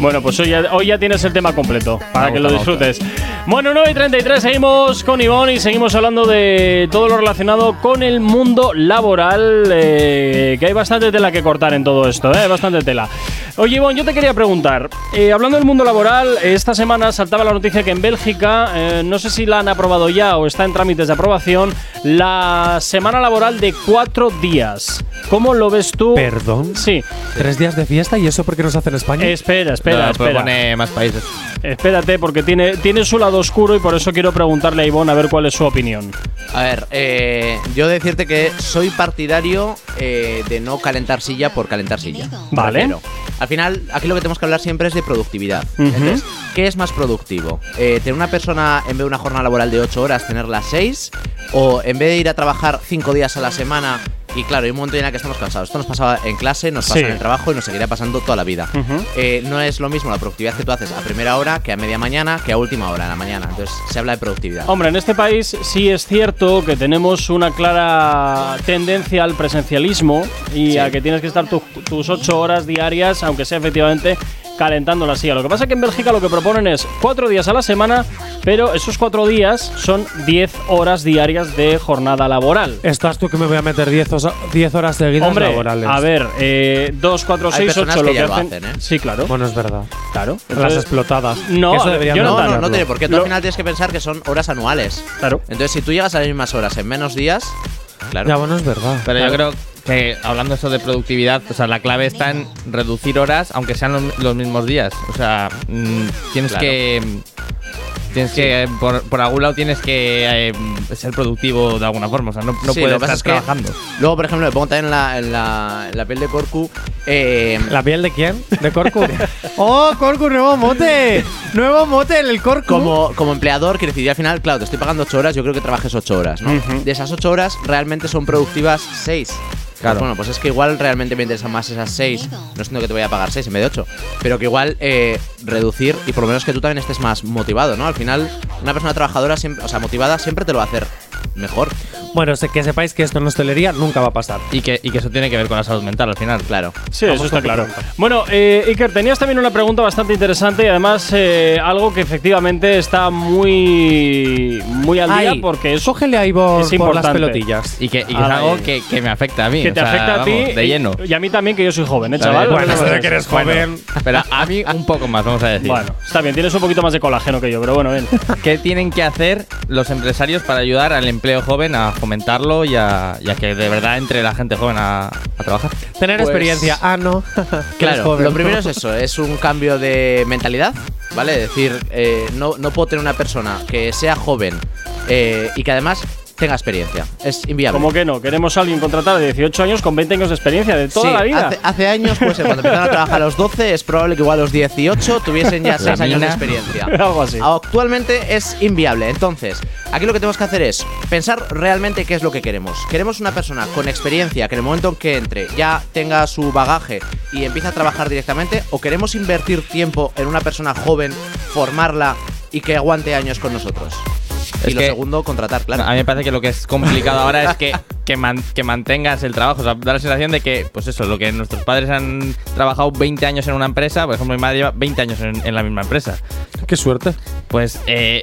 S1: Bueno, pues hoy ya, hoy ya tienes el tema completo para que lo disfrutes. Bueno, 9 y 33, seguimos con Ivonne y seguimos hablando de todo lo relacionado con el mundo laboral. eh, que hay bastante tela que cortar en todo esto, ¿eh? Bastante tela. Oye, Ivonne, yo te quería preguntar. eh, hablando del mundo laboral, esta semana saltaba la noticia que en Bélgica, eh, no sé si la han aprobado ya o está en trámites de aprobación, la semana laboral de cuatro días. ¿Cómo lo ves tú?
S3: ¿Perdón?
S1: Sí.
S3: ¿Tres días de fiesta y eso por qué no se hace en España?
S1: Espera, espera,
S2: No,
S1: espera.
S2: propone más países.
S1: Espérate, porque tiene, tiene su lado oscuro y por eso quiero preguntarle a Ivonne a ver cuál es su opinión.
S25: A ver, eh, yo decirte que soy partidario eh, de no calentar silla por calentar silla.
S1: Vale.
S25: Prefiero. Al final, aquí lo que tenemos que hablar siempre es de productividad.
S1: Ujú.
S25: Entonces, ¿qué es más productivo? Eh, ¿Tener una persona, en vez de una jornada laboral de 8 horas, tenerla 6? ¿O en vez de ir a trabajar 5 días a la semana? Y claro, hay un momento en el que estamos cansados. Esto nos pasaba en clase, nos pasa
S1: Sí.
S25: en el trabajo y nos seguirá pasando toda la vida. Eh, no es lo mismo la productividad que tú haces a primera hora que a media mañana que a última hora de la mañana. Entonces, se habla de productividad.
S1: Hombre, en este país sí es cierto que tenemos una clara tendencia al presencialismo y
S25: Sí.
S1: a que tienes que estar tu- tus ocho horas diarias, aunque sea efectivamente calentando la silla. Lo que pasa es que en Bélgica lo que proponen es cuatro días a la semana, pero esos cuatro días son 10 horas diarias de jornada laboral.
S3: Estás tú que me voy a meter 10 osa- 10 horas seguidas
S1: Hombre,
S3: laborales.
S1: a ver, eh, 2, 4,
S25: Hay
S1: 6,
S25: personas
S1: 8,
S25: que
S1: lo que
S25: ya lo
S1: hacen.
S25: hacen, ¿eh?
S1: Sí, claro.
S3: Bueno, es verdad.
S1: Claro.
S3: Las
S1: Entonces-
S3: explotadas.
S1: No,
S3: eso
S1: ver, yo no-
S25: No, no, no tiene por qué. Tú
S1: Lo-
S25: al final tienes que pensar que son horas anuales.
S1: Claro.
S25: Entonces, si tú llegas a las mismas horas en menos días, claro.
S3: Ya, bueno, es verdad.
S2: Pero yo creo que hablando eso de productividad, o sea, la clave está en reducir horas, aunque sean los, los mismos días. O sea, mm, tienes
S25: Claro.
S2: que. Tienes que, por, por algún lado, tienes que eh, ser productivo de alguna forma. O sea, no, no
S25: Sí,
S2: puedes estar
S25: es que
S2: trabajando.
S25: Luego, por ejemplo, me pongo también en la, en la, en la piel de Corcu. eh,
S3: ¿La piel de quién? ¿De Corcu? ¡Oh, Corcu, nuevo mote! ¡Nuevo mote en el Corcu!
S25: como, como empleador, quiero decir, al final, claro, te estoy pagando 8 horas, yo creo que trabajes 8 horas, ¿no? De esas 8 horas, realmente son productivas 6.
S2: Claro.
S25: bueno, pues es que igual realmente me interesan más esas 6. No siento que te voy a pagar 6 en vez de 8. Pero que igual eh, reducir y por lo menos que tú también estés más motivado, ¿no? Al final, una persona trabajadora, siempre, o sea, motivada, siempre te lo va a hacer mejor.
S3: Bueno, sé que sepáis que esto en hostelería nunca va a pasar.
S2: Y que, y que eso tiene que ver con la salud mental al final.
S25: Claro.
S1: Sí,
S3: Vamos
S1: eso está claro.
S3: pregunta.
S1: Bueno, eh, Iker, tenías también una pregunta bastante interesante y además eh, algo que efectivamente está muy, muy al día
S3: Ay,
S1: porque es,
S3: Cógele ahí por,
S1: es
S3: por las
S1: importante.
S3: pelotillas.
S2: Y que, y que es
S1: Ay.
S2: algo que, que me afecta a mí.
S1: que
S2: o
S1: te
S2: sea,
S1: afecta a ti
S2: vamos, De
S1: y-
S2: lleno.
S1: Y, a mí también, que yo soy joven, ¿eh,
S2: Vale,
S1: chaval?
S2: bueno,
S1: No me
S2: eso de
S1: jodas.
S2: que eres joven. Pero a mí un poco más, vamos a decir.
S1: Bueno, está bien, tienes un poquito más de colágeno que yo, pero bueno, bien.
S2: ¿Qué tienen que hacer los empresarios para ayudar al empleo joven a fomentarlo y a, y a que de verdad entre la gente joven a, a trabajar?
S3: Tener
S25: Pues-
S3: experiencia. Ah, no.
S25: Claro,
S3: joven.
S25: lo primero es eso, es un cambio de mentalidad, ¿vale? Es decir, eh, no, no puedo tener una persona que sea joven eh, y que además tenga experiencia. Es inviable.
S1: ¿Cómo que no? Queremos a alguien contratado de 18 años con 20 años de experiencia de toda
S25: Sí,
S1: la vida.
S25: Hace, hace años, pues cuando empezaron a trabajar a los 12, es probable que igual a los 18 tuviesen ya
S2: La
S25: 6 años de experiencia.
S1: Algo así.
S25: Actualmente es inviable. Entonces, aquí lo que tenemos que hacer es pensar realmente qué es lo que queremos. Queremos una persona con experiencia que en el momento en que entre ya tenga su bagaje y empiece a trabajar directamente, o queremos invertir tiempo en una persona joven, formarla y que aguante años con nosotros.
S2: Es
S25: y lo
S2: que-
S25: segundo, contratar, claro.
S2: A mí me parece que lo que es complicado ahora es que, que, man- que mantengas el trabajo. O sea, da la sensación de que, pues eso, lo que nuestros padres han trabajado 20 años en una empresa, por ejemplo, mi madre lleva 20 años en, en la misma empresa.
S3: Qué suerte.
S2: Pues eh,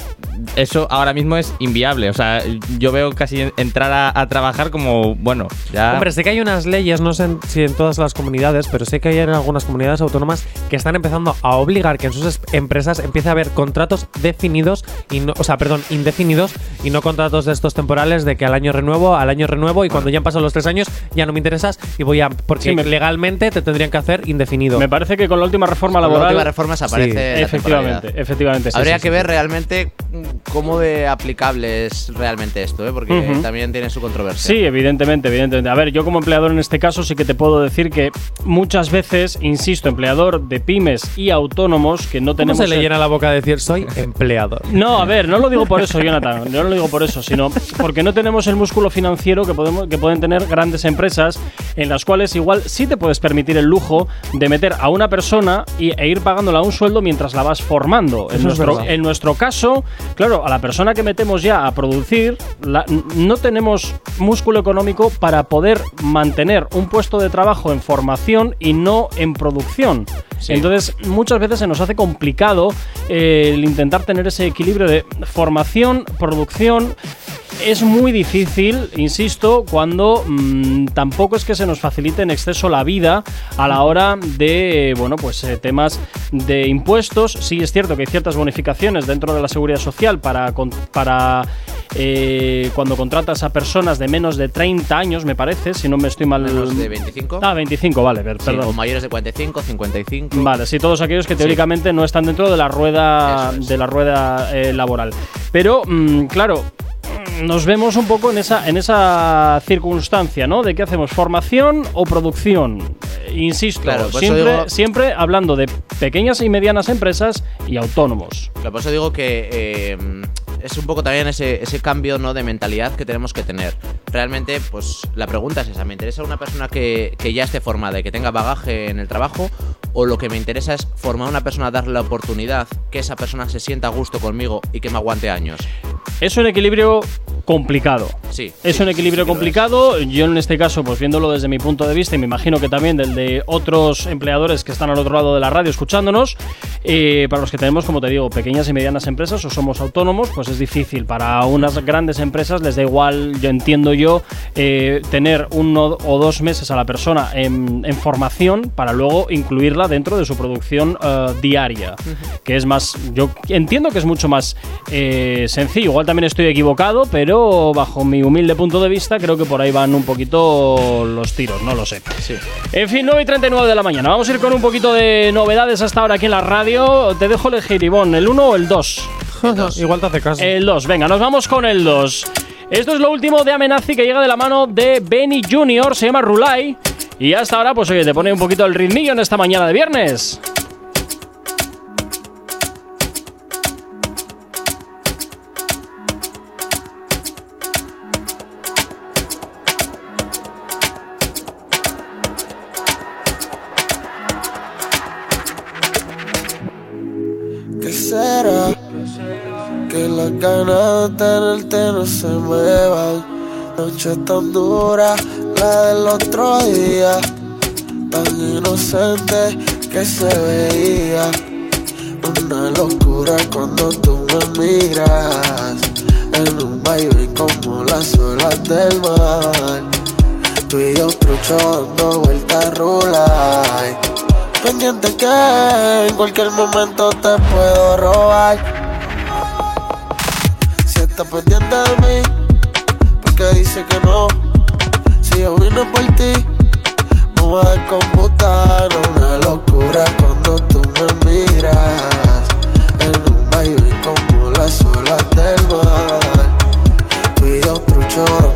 S2: eso ahora mismo es inviable. O sea, yo veo casi entrar a, a trabajar como, bueno, ya.
S3: Hombre, sé que hay unas leyes, no sé si en todas las comunidades, pero sé que hay en algunas comunidades autónomas que están empezando a obligar que en sus es- empresas empiece a haber contratos definidos, y no, o sea, perdón, indefinidos, y no contratos de estos temporales de que al año renuevo, al año renuevo, y cuando ya han pasado los tres años ya no me interesas y voy a. Porque
S1: Sí, me-
S3: legalmente te tendrían que hacer indefinido.
S1: Me parece que con la última reforma
S25: Con la
S1: laboral.
S25: última reforma se aparece la
S1: efectivamente, efectivamente. sí,
S25: Habría
S1: sí,
S25: que
S1: sí.
S25: ver realmente cómo de aplicable es realmente esto, ¿eh? porque también tiene su controversia.
S1: Sí, evidentemente, evidentemente. A ver, yo como empleador en este caso sí que te puedo decir que muchas veces, insisto, empleador de pymes y autónomos que no
S3: ¿Cómo
S1: tenemos.
S3: se le
S1: el-
S3: llena la boca a decir soy empleador?
S1: No, a ver, no lo digo por eso, Jonathan. Yo no lo digo por eso, sino porque no tenemos el músculo financiero que, podemos, que pueden tener grandes empresas en las cuales igual sí te puedes permitir el lujo de meter a una persona y, e ir pagándola un sueldo mientras la vas formando. En
S3: Eso
S1: nuestro, en nuestro caso, claro, a la persona que metemos ya a producir, la- no tenemos músculo económico para poder mantener un puesto de trabajo en formación y no en producción.
S25: Sí.
S1: Entonces, muchas veces se nos hace complicado eh, el intentar tener ese equilibrio de formación, producción. Es muy difícil, insisto, cuando mm, tampoco es que se nos facilite en exceso la vida a la hora de, bueno, pues eh, temas de impuestos. Sí es cierto que hay ciertas bonificaciones dentro de la seguridad social para, con- para eh, cuando contratas a personas de menos de 30 años, me parece, si no me estoy mal.
S25: Menos de 25.
S1: Ah, 25, vale, per-
S25: Sí,
S1: perdón.
S25: o mayores de 45, 55.
S1: Vale, sí, todos aquellos que
S25: Sí.
S1: teóricamente no están dentro de la rueda de la rueda eh, laboral. Pero, mm, claro, nos vemos un poco en esa, en esa circunstancia, ¿no? De qué hacemos, formación o producción. Eh, insisto,
S25: Claro, digo-
S1: siempre hablando de pequeñas y medianas empresas y autónomos.
S25: Claro, por eso digo que eh, es un poco también ese, ese cambio ¿no? de mentalidad que tenemos que tener. Realmente, pues la pregunta es esa: ¿me interesa una persona que, que ya esté formada y que tenga bagaje en el trabajo? ¿O lo que me interesa es formar a una persona, darle la oportunidad, que esa persona se sienta a gusto conmigo y que me aguante años?
S1: Es un equilibrio complicado.
S25: Sí.
S1: Es un equilibrio complicado. Yo en este caso, pues viéndolo desde mi punto de vista y me imagino que también del de otros empleadores que están al otro lado de la radio escuchándonos, eh, para los que tenemos, como te digo, pequeñas y medianas empresas o somos autónomos, pues es difícil. Para unas grandes empresas les da igual, yo entiendo yo, eh, tener uno o dos meses a la persona en, en formación para luego incluirla dentro de su producción eh, diaria, que es más, yo entiendo que es mucho más eh, sencillo. Igual también estoy equivocado, pero bajo mi humilde punto de vista creo que por ahí van un poquito los tiros, no lo sé. En fin, 9 y 39 de la mañana. Vamos a ir con un poquito de novedades hasta ahora aquí en la radio. Te dejo elegir, Ivonne, ¿el 1 o el 2?
S3: Igual te hace caso.
S1: El 2, venga, nos vamos con el 2. Esto es lo último de Amenazi que llega de la mano de Benny Jr., se llama Rulay. Y hasta ahora, pues oye, te pone un poquito el ritmillo en esta mañana de viernes.
S27: De tenerte no se me. Noche tan dura, la del otro día. Tan inocente que se veía. Una locura cuando tú me miras. En un baile como las olas del mar. Tú y yo trucho dando vueltas rulay. Pendiente que en cualquier momento te puedo robar. Si estás pendiente de mí, porque dice que no. Si yo vine por ti, me voy a descomputar. Una locura cuando tú me miras. En un baile como las olas del mar. Tú y yo trucho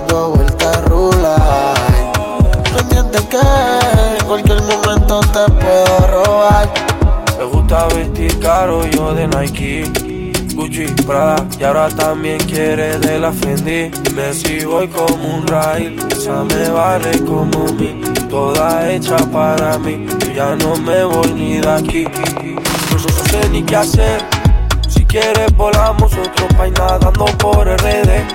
S28: Y ahora también quiere de la Fendi. Dime si voy como un rail, esa me vale como mí, toda hecha para mí. Yo ya no me voy ni de aquí, no sé ni qué hacer. Si quieres volamos otro país nadando por RD.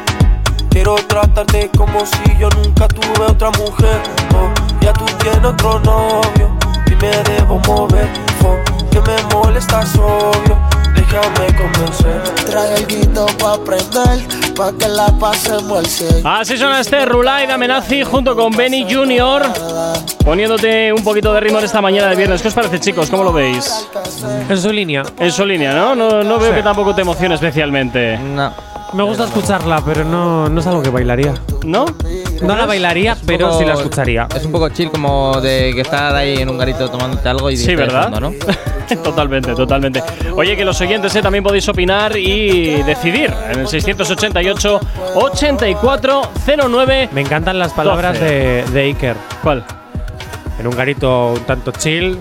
S28: Quiero tratarte como si yo nunca tuve otra mujer. Oh, ya tú tienes otro novio y me debo mover. Oh, que me molestas obvio, déjame convencer.
S27: Trae el guito pa' prender, pa' que la pasemos al 100.
S1: Así suena este Rulay de Amenazi junto con Benny Jr. Poniéndote un poquito de ritmo en esta mañana de viernes. ¿Qué os parece, chicos? ¿Cómo lo veis?
S3: En su línea.
S1: En su línea, ¿no? No, no veo
S3: Sí.
S1: que tampoco te emocione especialmente.
S2: No.
S3: Me gusta escucharla, pero no, no es algo que bailaría.
S1: ¿No?
S3: No la bailaría, pero
S2: poco-
S3: sí la escucharía.
S2: Es un poco chill como de que estar ahí en un garito tomándote algo y
S1: Sí, ¿verdad?
S2: fondo, ¿no?
S1: totalmente, totalmente. Oye, que los oyentes eh, también podéis opinar y decidir en el 688 8409.
S3: Me encantan las palabras
S1: 12.
S3: de, de Iker.
S1: ¿Cuál?
S3: En un garito un tanto chill,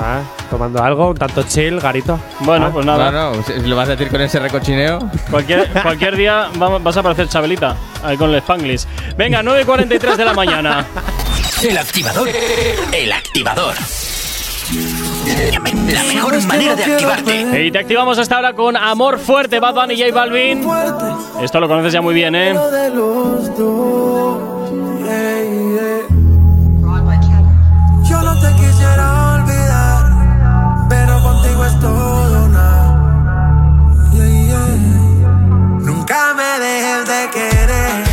S3: ah, tomando algo, un tanto chill, garito.
S1: Bueno,
S3: Ah,
S1: pues nada.
S2: No, no, lo vas a decir con ese recochineo.
S1: Cualquier, cualquier día va- vas a aparecer Chabelita ahí con el Spanglish. Venga, 9.43 de la mañana.
S5: El activador. El activador. La mejor manera de activarte.
S1: Y te activamos hasta ahora con Amor Fuerte, Bad Bunny y J Balvin. Esto lo conoces ya muy bien, ¿eh?
S21: de los dos. yeah, yeah. Yo no te quisiera olvidar, pero contigo es todo yeah. Nunca me dejes de querer.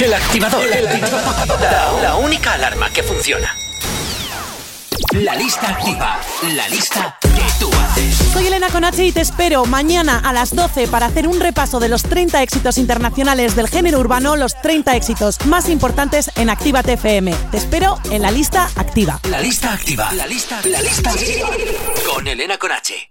S5: El activador. La, la única alarma que funciona. La lista activa. La lista que tú haces.
S29: Soy Elena Conache y te espero mañana a las 12 para hacer un repaso de los 30 éxitos internacionales del género urbano, los 30 éxitos más importantes en Actívate FM. Te espero en la lista activa.
S5: La lista activa. La lista, la lista con Elena Conache.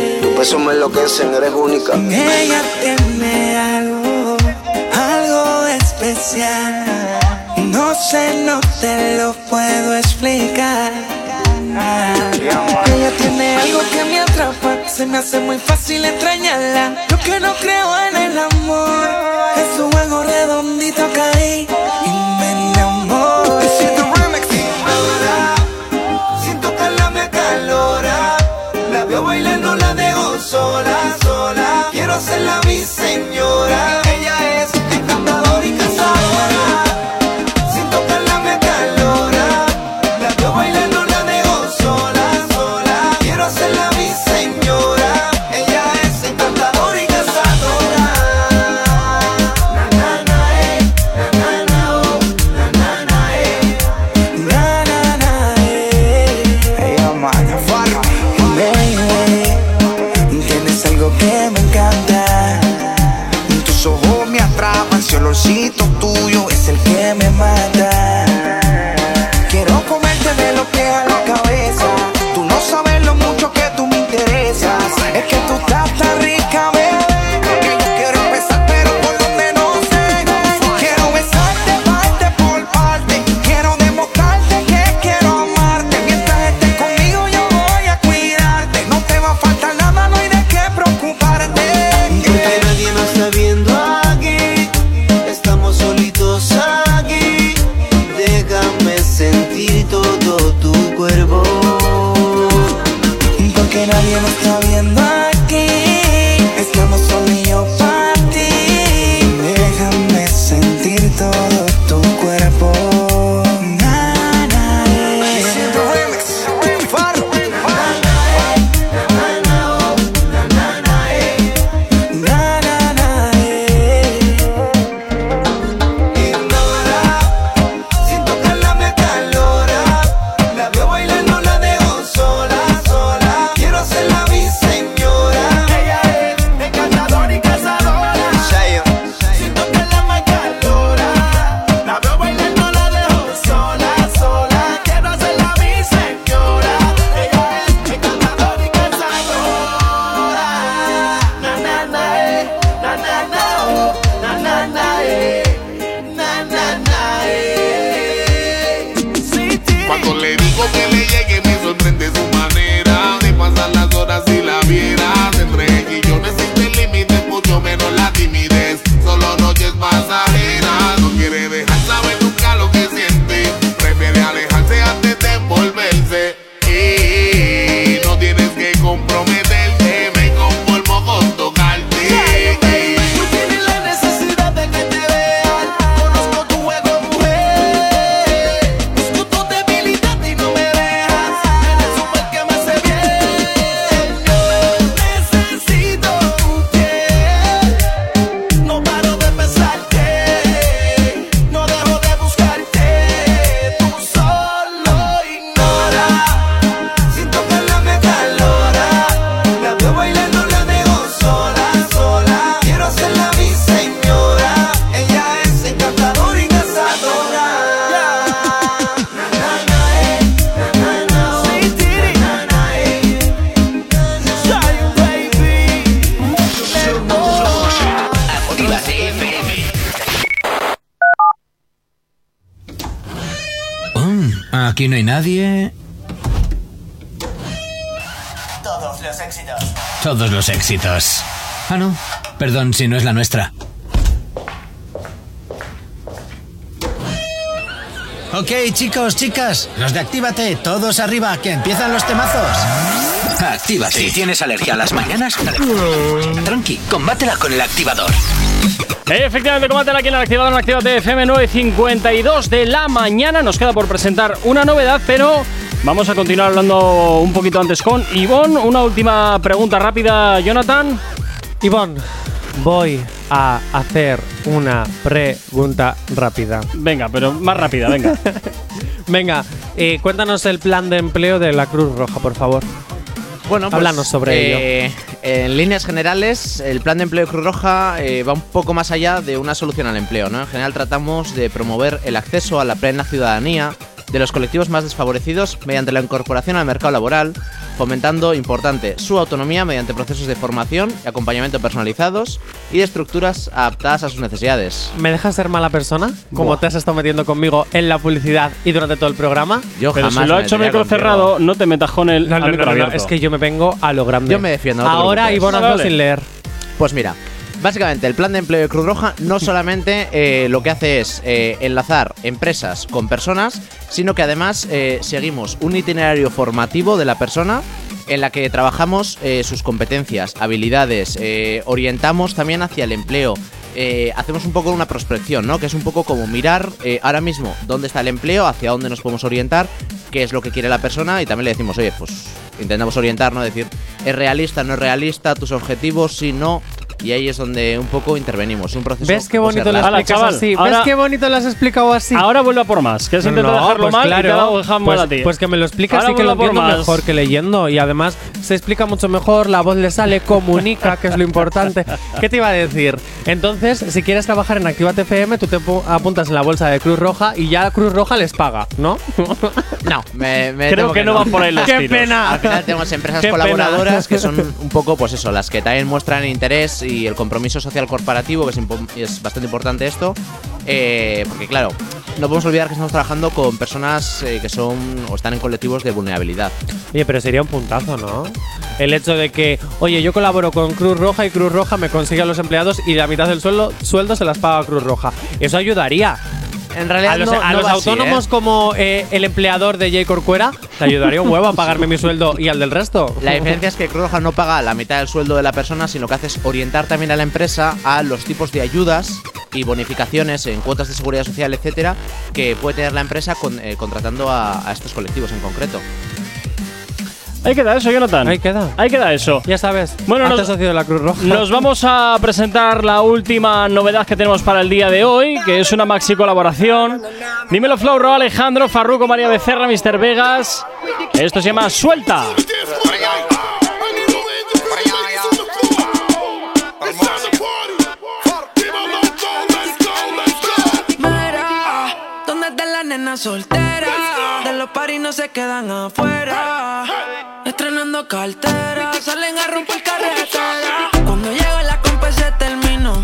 S20: Peso me enloquecen, eres única.
S21: Ella tiene algo, algo especial. No sé, no te lo puedo explicar. Ella tiene algo que me atrapa, se me hace muy fácil extrañarla. Yo que no creo en el amor, es un juego redondito caí
S20: sola, sola. Quiero hacerla mi señora. Ella es éxitos.
S5: Ah, no. Perdón si no es la nuestra. Ok, chicos, chicas, los de Actívate, todos arriba, que empiezan los temazos. Actívate. Si tienes alergia a las mañanas, tranqui, combátela con el activador.
S1: Efectivamente, combate aquí en el activador en Actívate FM 9.52 de la mañana. Nos queda por presentar una novedad, pero vamos a continuar hablando un poquito antes con Ivonne. Una última pregunta rápida, Jonathan.
S3: Ivonne, voy a hacer una pregunta rápida.
S1: Venga, pero más rápida, venga.
S3: Venga, eh, cuéntanos el plan de empleo de la Cruz Roja, por favor.
S25: Bueno, pues,
S3: Háblanos sobre ello.
S25: eh, En líneas generales, el plan de empleo de Cruz Roja eh, va un poco más allá de una solución al empleo. ¿no? En general tratamos de promover el acceso a la plena ciudadanía de los colectivos más desfavorecidos mediante la incorporación al mercado laboral, fomentando, importante, su autonomía mediante procesos de formación y acompañamiento personalizados y de estructuras adaptadas a sus necesidades.
S3: ¿Me dejas ser mala persona? Como
S25: Buah.
S3: te has estado metiendo conmigo en la publicidad y durante todo el programa.
S25: Yo
S1: Pero
S25: jamás
S1: si lo ha
S25: me
S1: hecho micro cerrado, no te metas con el
S3: No, no, no, no, no,
S1: abierto.
S3: es que yo me vengo a lo grande.
S25: Yo me defiendo,
S3: Ahora. Ivonne hazlo sin leer.
S25: Pues mira, básicamente el plan de empleo de Cruz Roja no solamente eh, lo que hace es eh, enlazar empresas con personas, sino que además eh, seguimos un itinerario formativo de la persona en la que trabajamos sus competencias, habilidades, orientamos también hacia el empleo. hacemos un poco una prospección, ¿no? Que es un poco como mirar ahora mismo dónde está el empleo, hacia dónde nos podemos orientar, qué es lo que quiere la persona y también le decimos, oye, pues intentamos orientar, ¿no? Decir, ¿es realista, no es realista? ¿Tus objetivos? Si no, Y ahí es donde un poco intervenimos. Un proceso
S3: ¿Ves qué bonito lo explicas así?
S1: ahora-
S3: ¿Ves qué bonito lo has explicado así?
S1: Ahora vuelve a por más. Que has intentado
S3: No,
S1: dejarlo
S3: pues
S1: mal y
S3: claro.
S1: te lo dejan mal
S3: pues,
S1: a ti.
S3: pues que me lo explica
S1: Ahora
S3: así que lo entiendo
S1: más.
S3: mejor que leyendo. Y además se explica mucho mejor, la voz le sale, comunica, que es lo importante. ¿Qué te iba a decir? Entonces, si quieres trabajar en Activate FM, tú te pu- apuntas en la bolsa de Cruz Roja y ya Cruz Roja les paga, ¿no?
S25: No, me, me
S1: Creo
S25: temo
S1: que no van por ahí los
S3: ¡Qué
S1: tiros.
S3: pena!
S25: Al final tenemos empresas
S3: Qué pena.
S25: colaboradoras que son un poco, pues eso, las que también muestran interés y el compromiso social corporativo, que es bastante importante esto. eh, porque claro, no podemos olvidar que estamos trabajando con personas eh, que son o están en colectivos de vulnerabilidad.
S3: Oye, pero sería un puntazo, ¿no? El hecho de que, oye, yo colaboro con Cruz Roja y Cruz Roja me consigue a los empleados y la mitad del sueldo, sueldo se las paga Cruz Roja. Eso ayudaría.
S25: En realidad
S3: a los,
S25: no-
S3: a
S25: no
S3: los
S25: va así,
S3: autónomos
S25: ¿eh?
S3: como eh, el empleador de J. Corcuera, te ayudaría un huevo a pagarme mi sueldo y al del resto.
S25: La diferencia es que Cruz Roja no paga la mitad del sueldo de la persona, sino que hace es orientar también a la empresa a los tipos de ayudas y bonificaciones en cuotas de seguridad social, etcétera, que puede tener la empresa con- eh, contratando a, a estos colectivos en concreto.
S1: Ahí queda eso, Jonathan.
S3: Ahí queda.
S1: Ahí queda eso.
S3: Ya sabes.
S1: Bueno, nos-
S3: de la Cruz Roja.
S1: Nos vamos a presentar la última novedad que tenemos para el día de hoy, que es una maxi colaboración. Dímelo, Flauro, Alejandro, Farruco, María Becerra, Mr. Vegas. Esto se llama Suelta.
S30: Mira, ¿dónde están las nenas solteras? De los paris no se quedan afuera. Estrenando cartera, salen a romper carretera. Cuando llega la compa se terminó.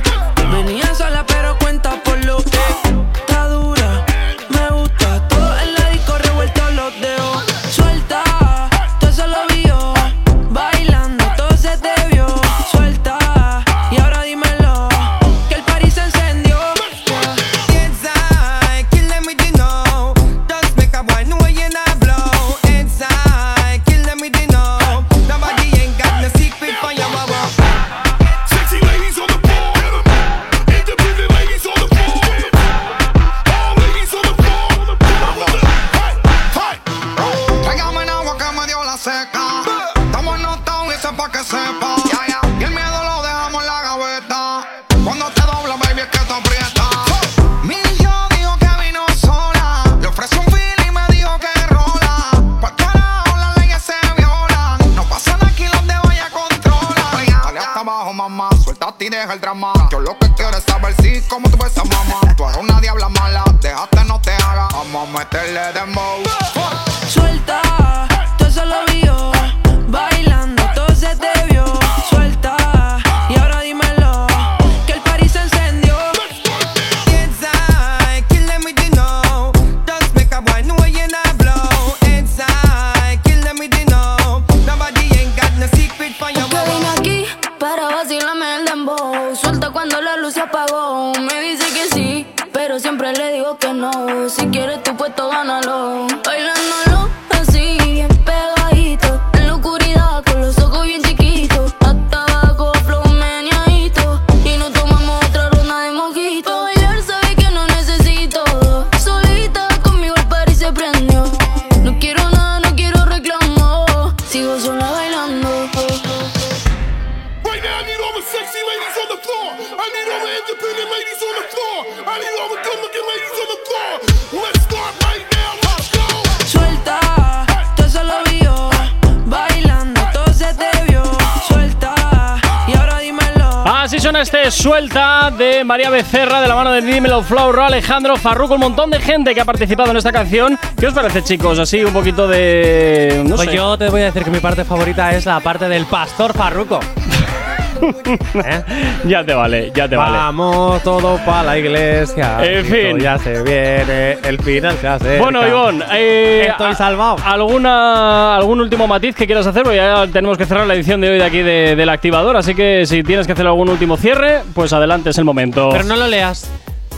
S30: El
S20: drama. Yo lo que quiero es saber si como tú ves a mamá. Tú eres una diabla mala. Déjate, no te haga. Vamos a meterle dembow.
S30: Suelta,
S31: De
S1: María Becerra de la mano de Dímelo Flauro, Alejandro Farruco, un montón de gente que ha participado en esta canción. ¿Qué os parece, chicos? Así un poquito de. No
S3: pues
S1: sé.
S3: yo te voy a decir que mi parte favorita es la parte del pastor Farruco. ¿Eh?
S1: Ya te vale, ya te vale.
S3: Vamos todo para la iglesia.
S1: En fin.
S3: Ya se viene, el final se acerca.
S1: Bueno, Ivonne, eh,
S3: Estoy salvado.
S1: ¿alguna, ¿algún último matiz que quieras hacer? Porque ya tenemos que cerrar la edición de hoy de aquí de- del activador, así que si tienes que hacer algún último cierre, pues adelante, es el momento.
S3: Pero no lo leas.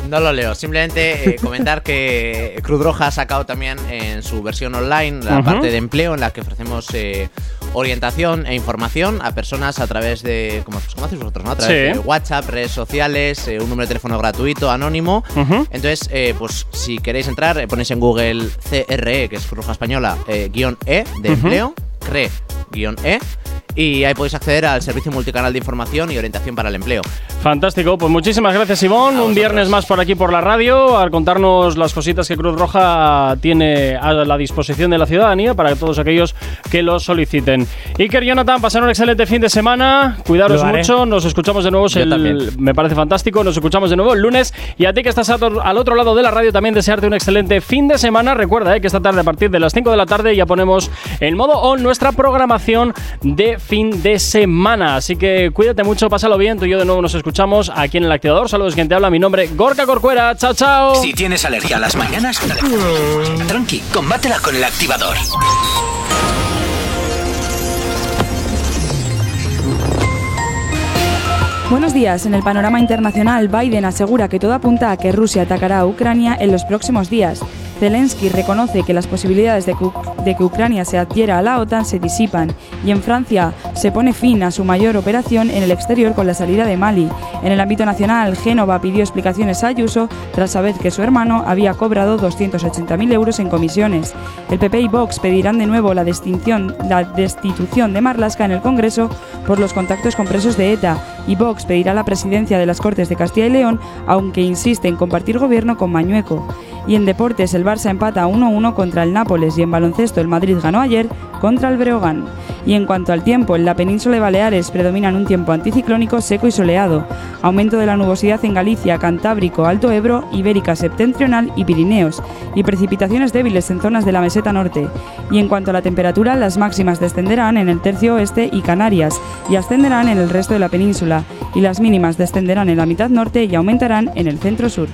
S25: No lo leo, simplemente eh, comentar que Cruz Roja ha sacado también en su versión online la parte de empleo en la que ofrecemos eh, orientación e información a personas a través de, como, como hacéis vosotros, ¿no? A través
S1: Sí.
S25: de WhatsApp, redes sociales, eh, un número de teléfono gratuito, anónimo. Entonces, eh, pues si queréis entrar, eh, ponéis en Google CRE, que es Cruz Española, guion E de empleo, CRE, guion E. y ahí podéis acceder al servicio multicanal de información y orientación para el empleo.
S1: Fantástico, pues muchísimas gracias Simón. Un viernes más por aquí por la radio al contarnos las cositas que Cruz Roja tiene a la disposición de la ciudadanía para todos aquellos que lo soliciten. Iker Jonathan, pasar un excelente fin de semana. Cuidaros mucho. Nos escuchamos de nuevo.
S2: Yo
S1: el-
S2: también.
S1: me parece fantástico. Nos escuchamos de nuevo el lunes. Y a ti que estás al otro lado de la radio, también desearte un excelente fin de semana. Recuerda eh, que esta tarde, a partir de las 5 de la tarde, ya ponemos en modo on nuestra programación de fin de semana. Así que cuídate mucho, pásalo bien. Tú y yo de nuevo nos escuchamos aquí en el activador. Saludos, quien te habla. Mi nombre, Gorka Corcuera. Chao, chao.
S5: Si tienes alergia a las mañanas, tranqui, combátela con el activador.
S4: Buenos días. En el panorama internacional, Biden asegura que todo apunta a que Rusia atacará a Ucrania en los próximos días. Zelensky reconoce que las posibilidades de que, Ucrania se adhiera a la OTAN se disipan. Y en Francia se pone fin a su mayor operación en el exterior con la salida de Mali. En el ámbito nacional, Génova pidió explicaciones a Ayuso tras saber que su hermano había cobrado 280.000 euros en comisiones. El PP y Vox pedirán de nuevo la, la destitución de Marlasca en el Congreso por los contactos con presos de ETA y Vox pedirá la presidencia de las Cortes de Castilla y León, aunque insiste en compartir gobierno con Mañueco. Y en deportes el Barça empata 1-1 contra el Nápoles y en baloncesto el Madrid ganó ayer contra el Breogán. Y en cuanto al tiempo, en la península de Baleares predominan un tiempo anticiclónico seco y soleado. Aumento de la nubosidad en Galicia, Cantábrico, Alto Ebro, Ibérica Septentrional y Pirineos. Y precipitaciones débiles en zonas de la meseta norte. Y en cuanto a la temperatura, las máximas descenderán en el tercio oeste y Canarias y ascenderán en el resto de la península. Y las mínimas descenderán en la mitad norte y aumentarán en el centro sur.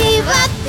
S20: Actívate.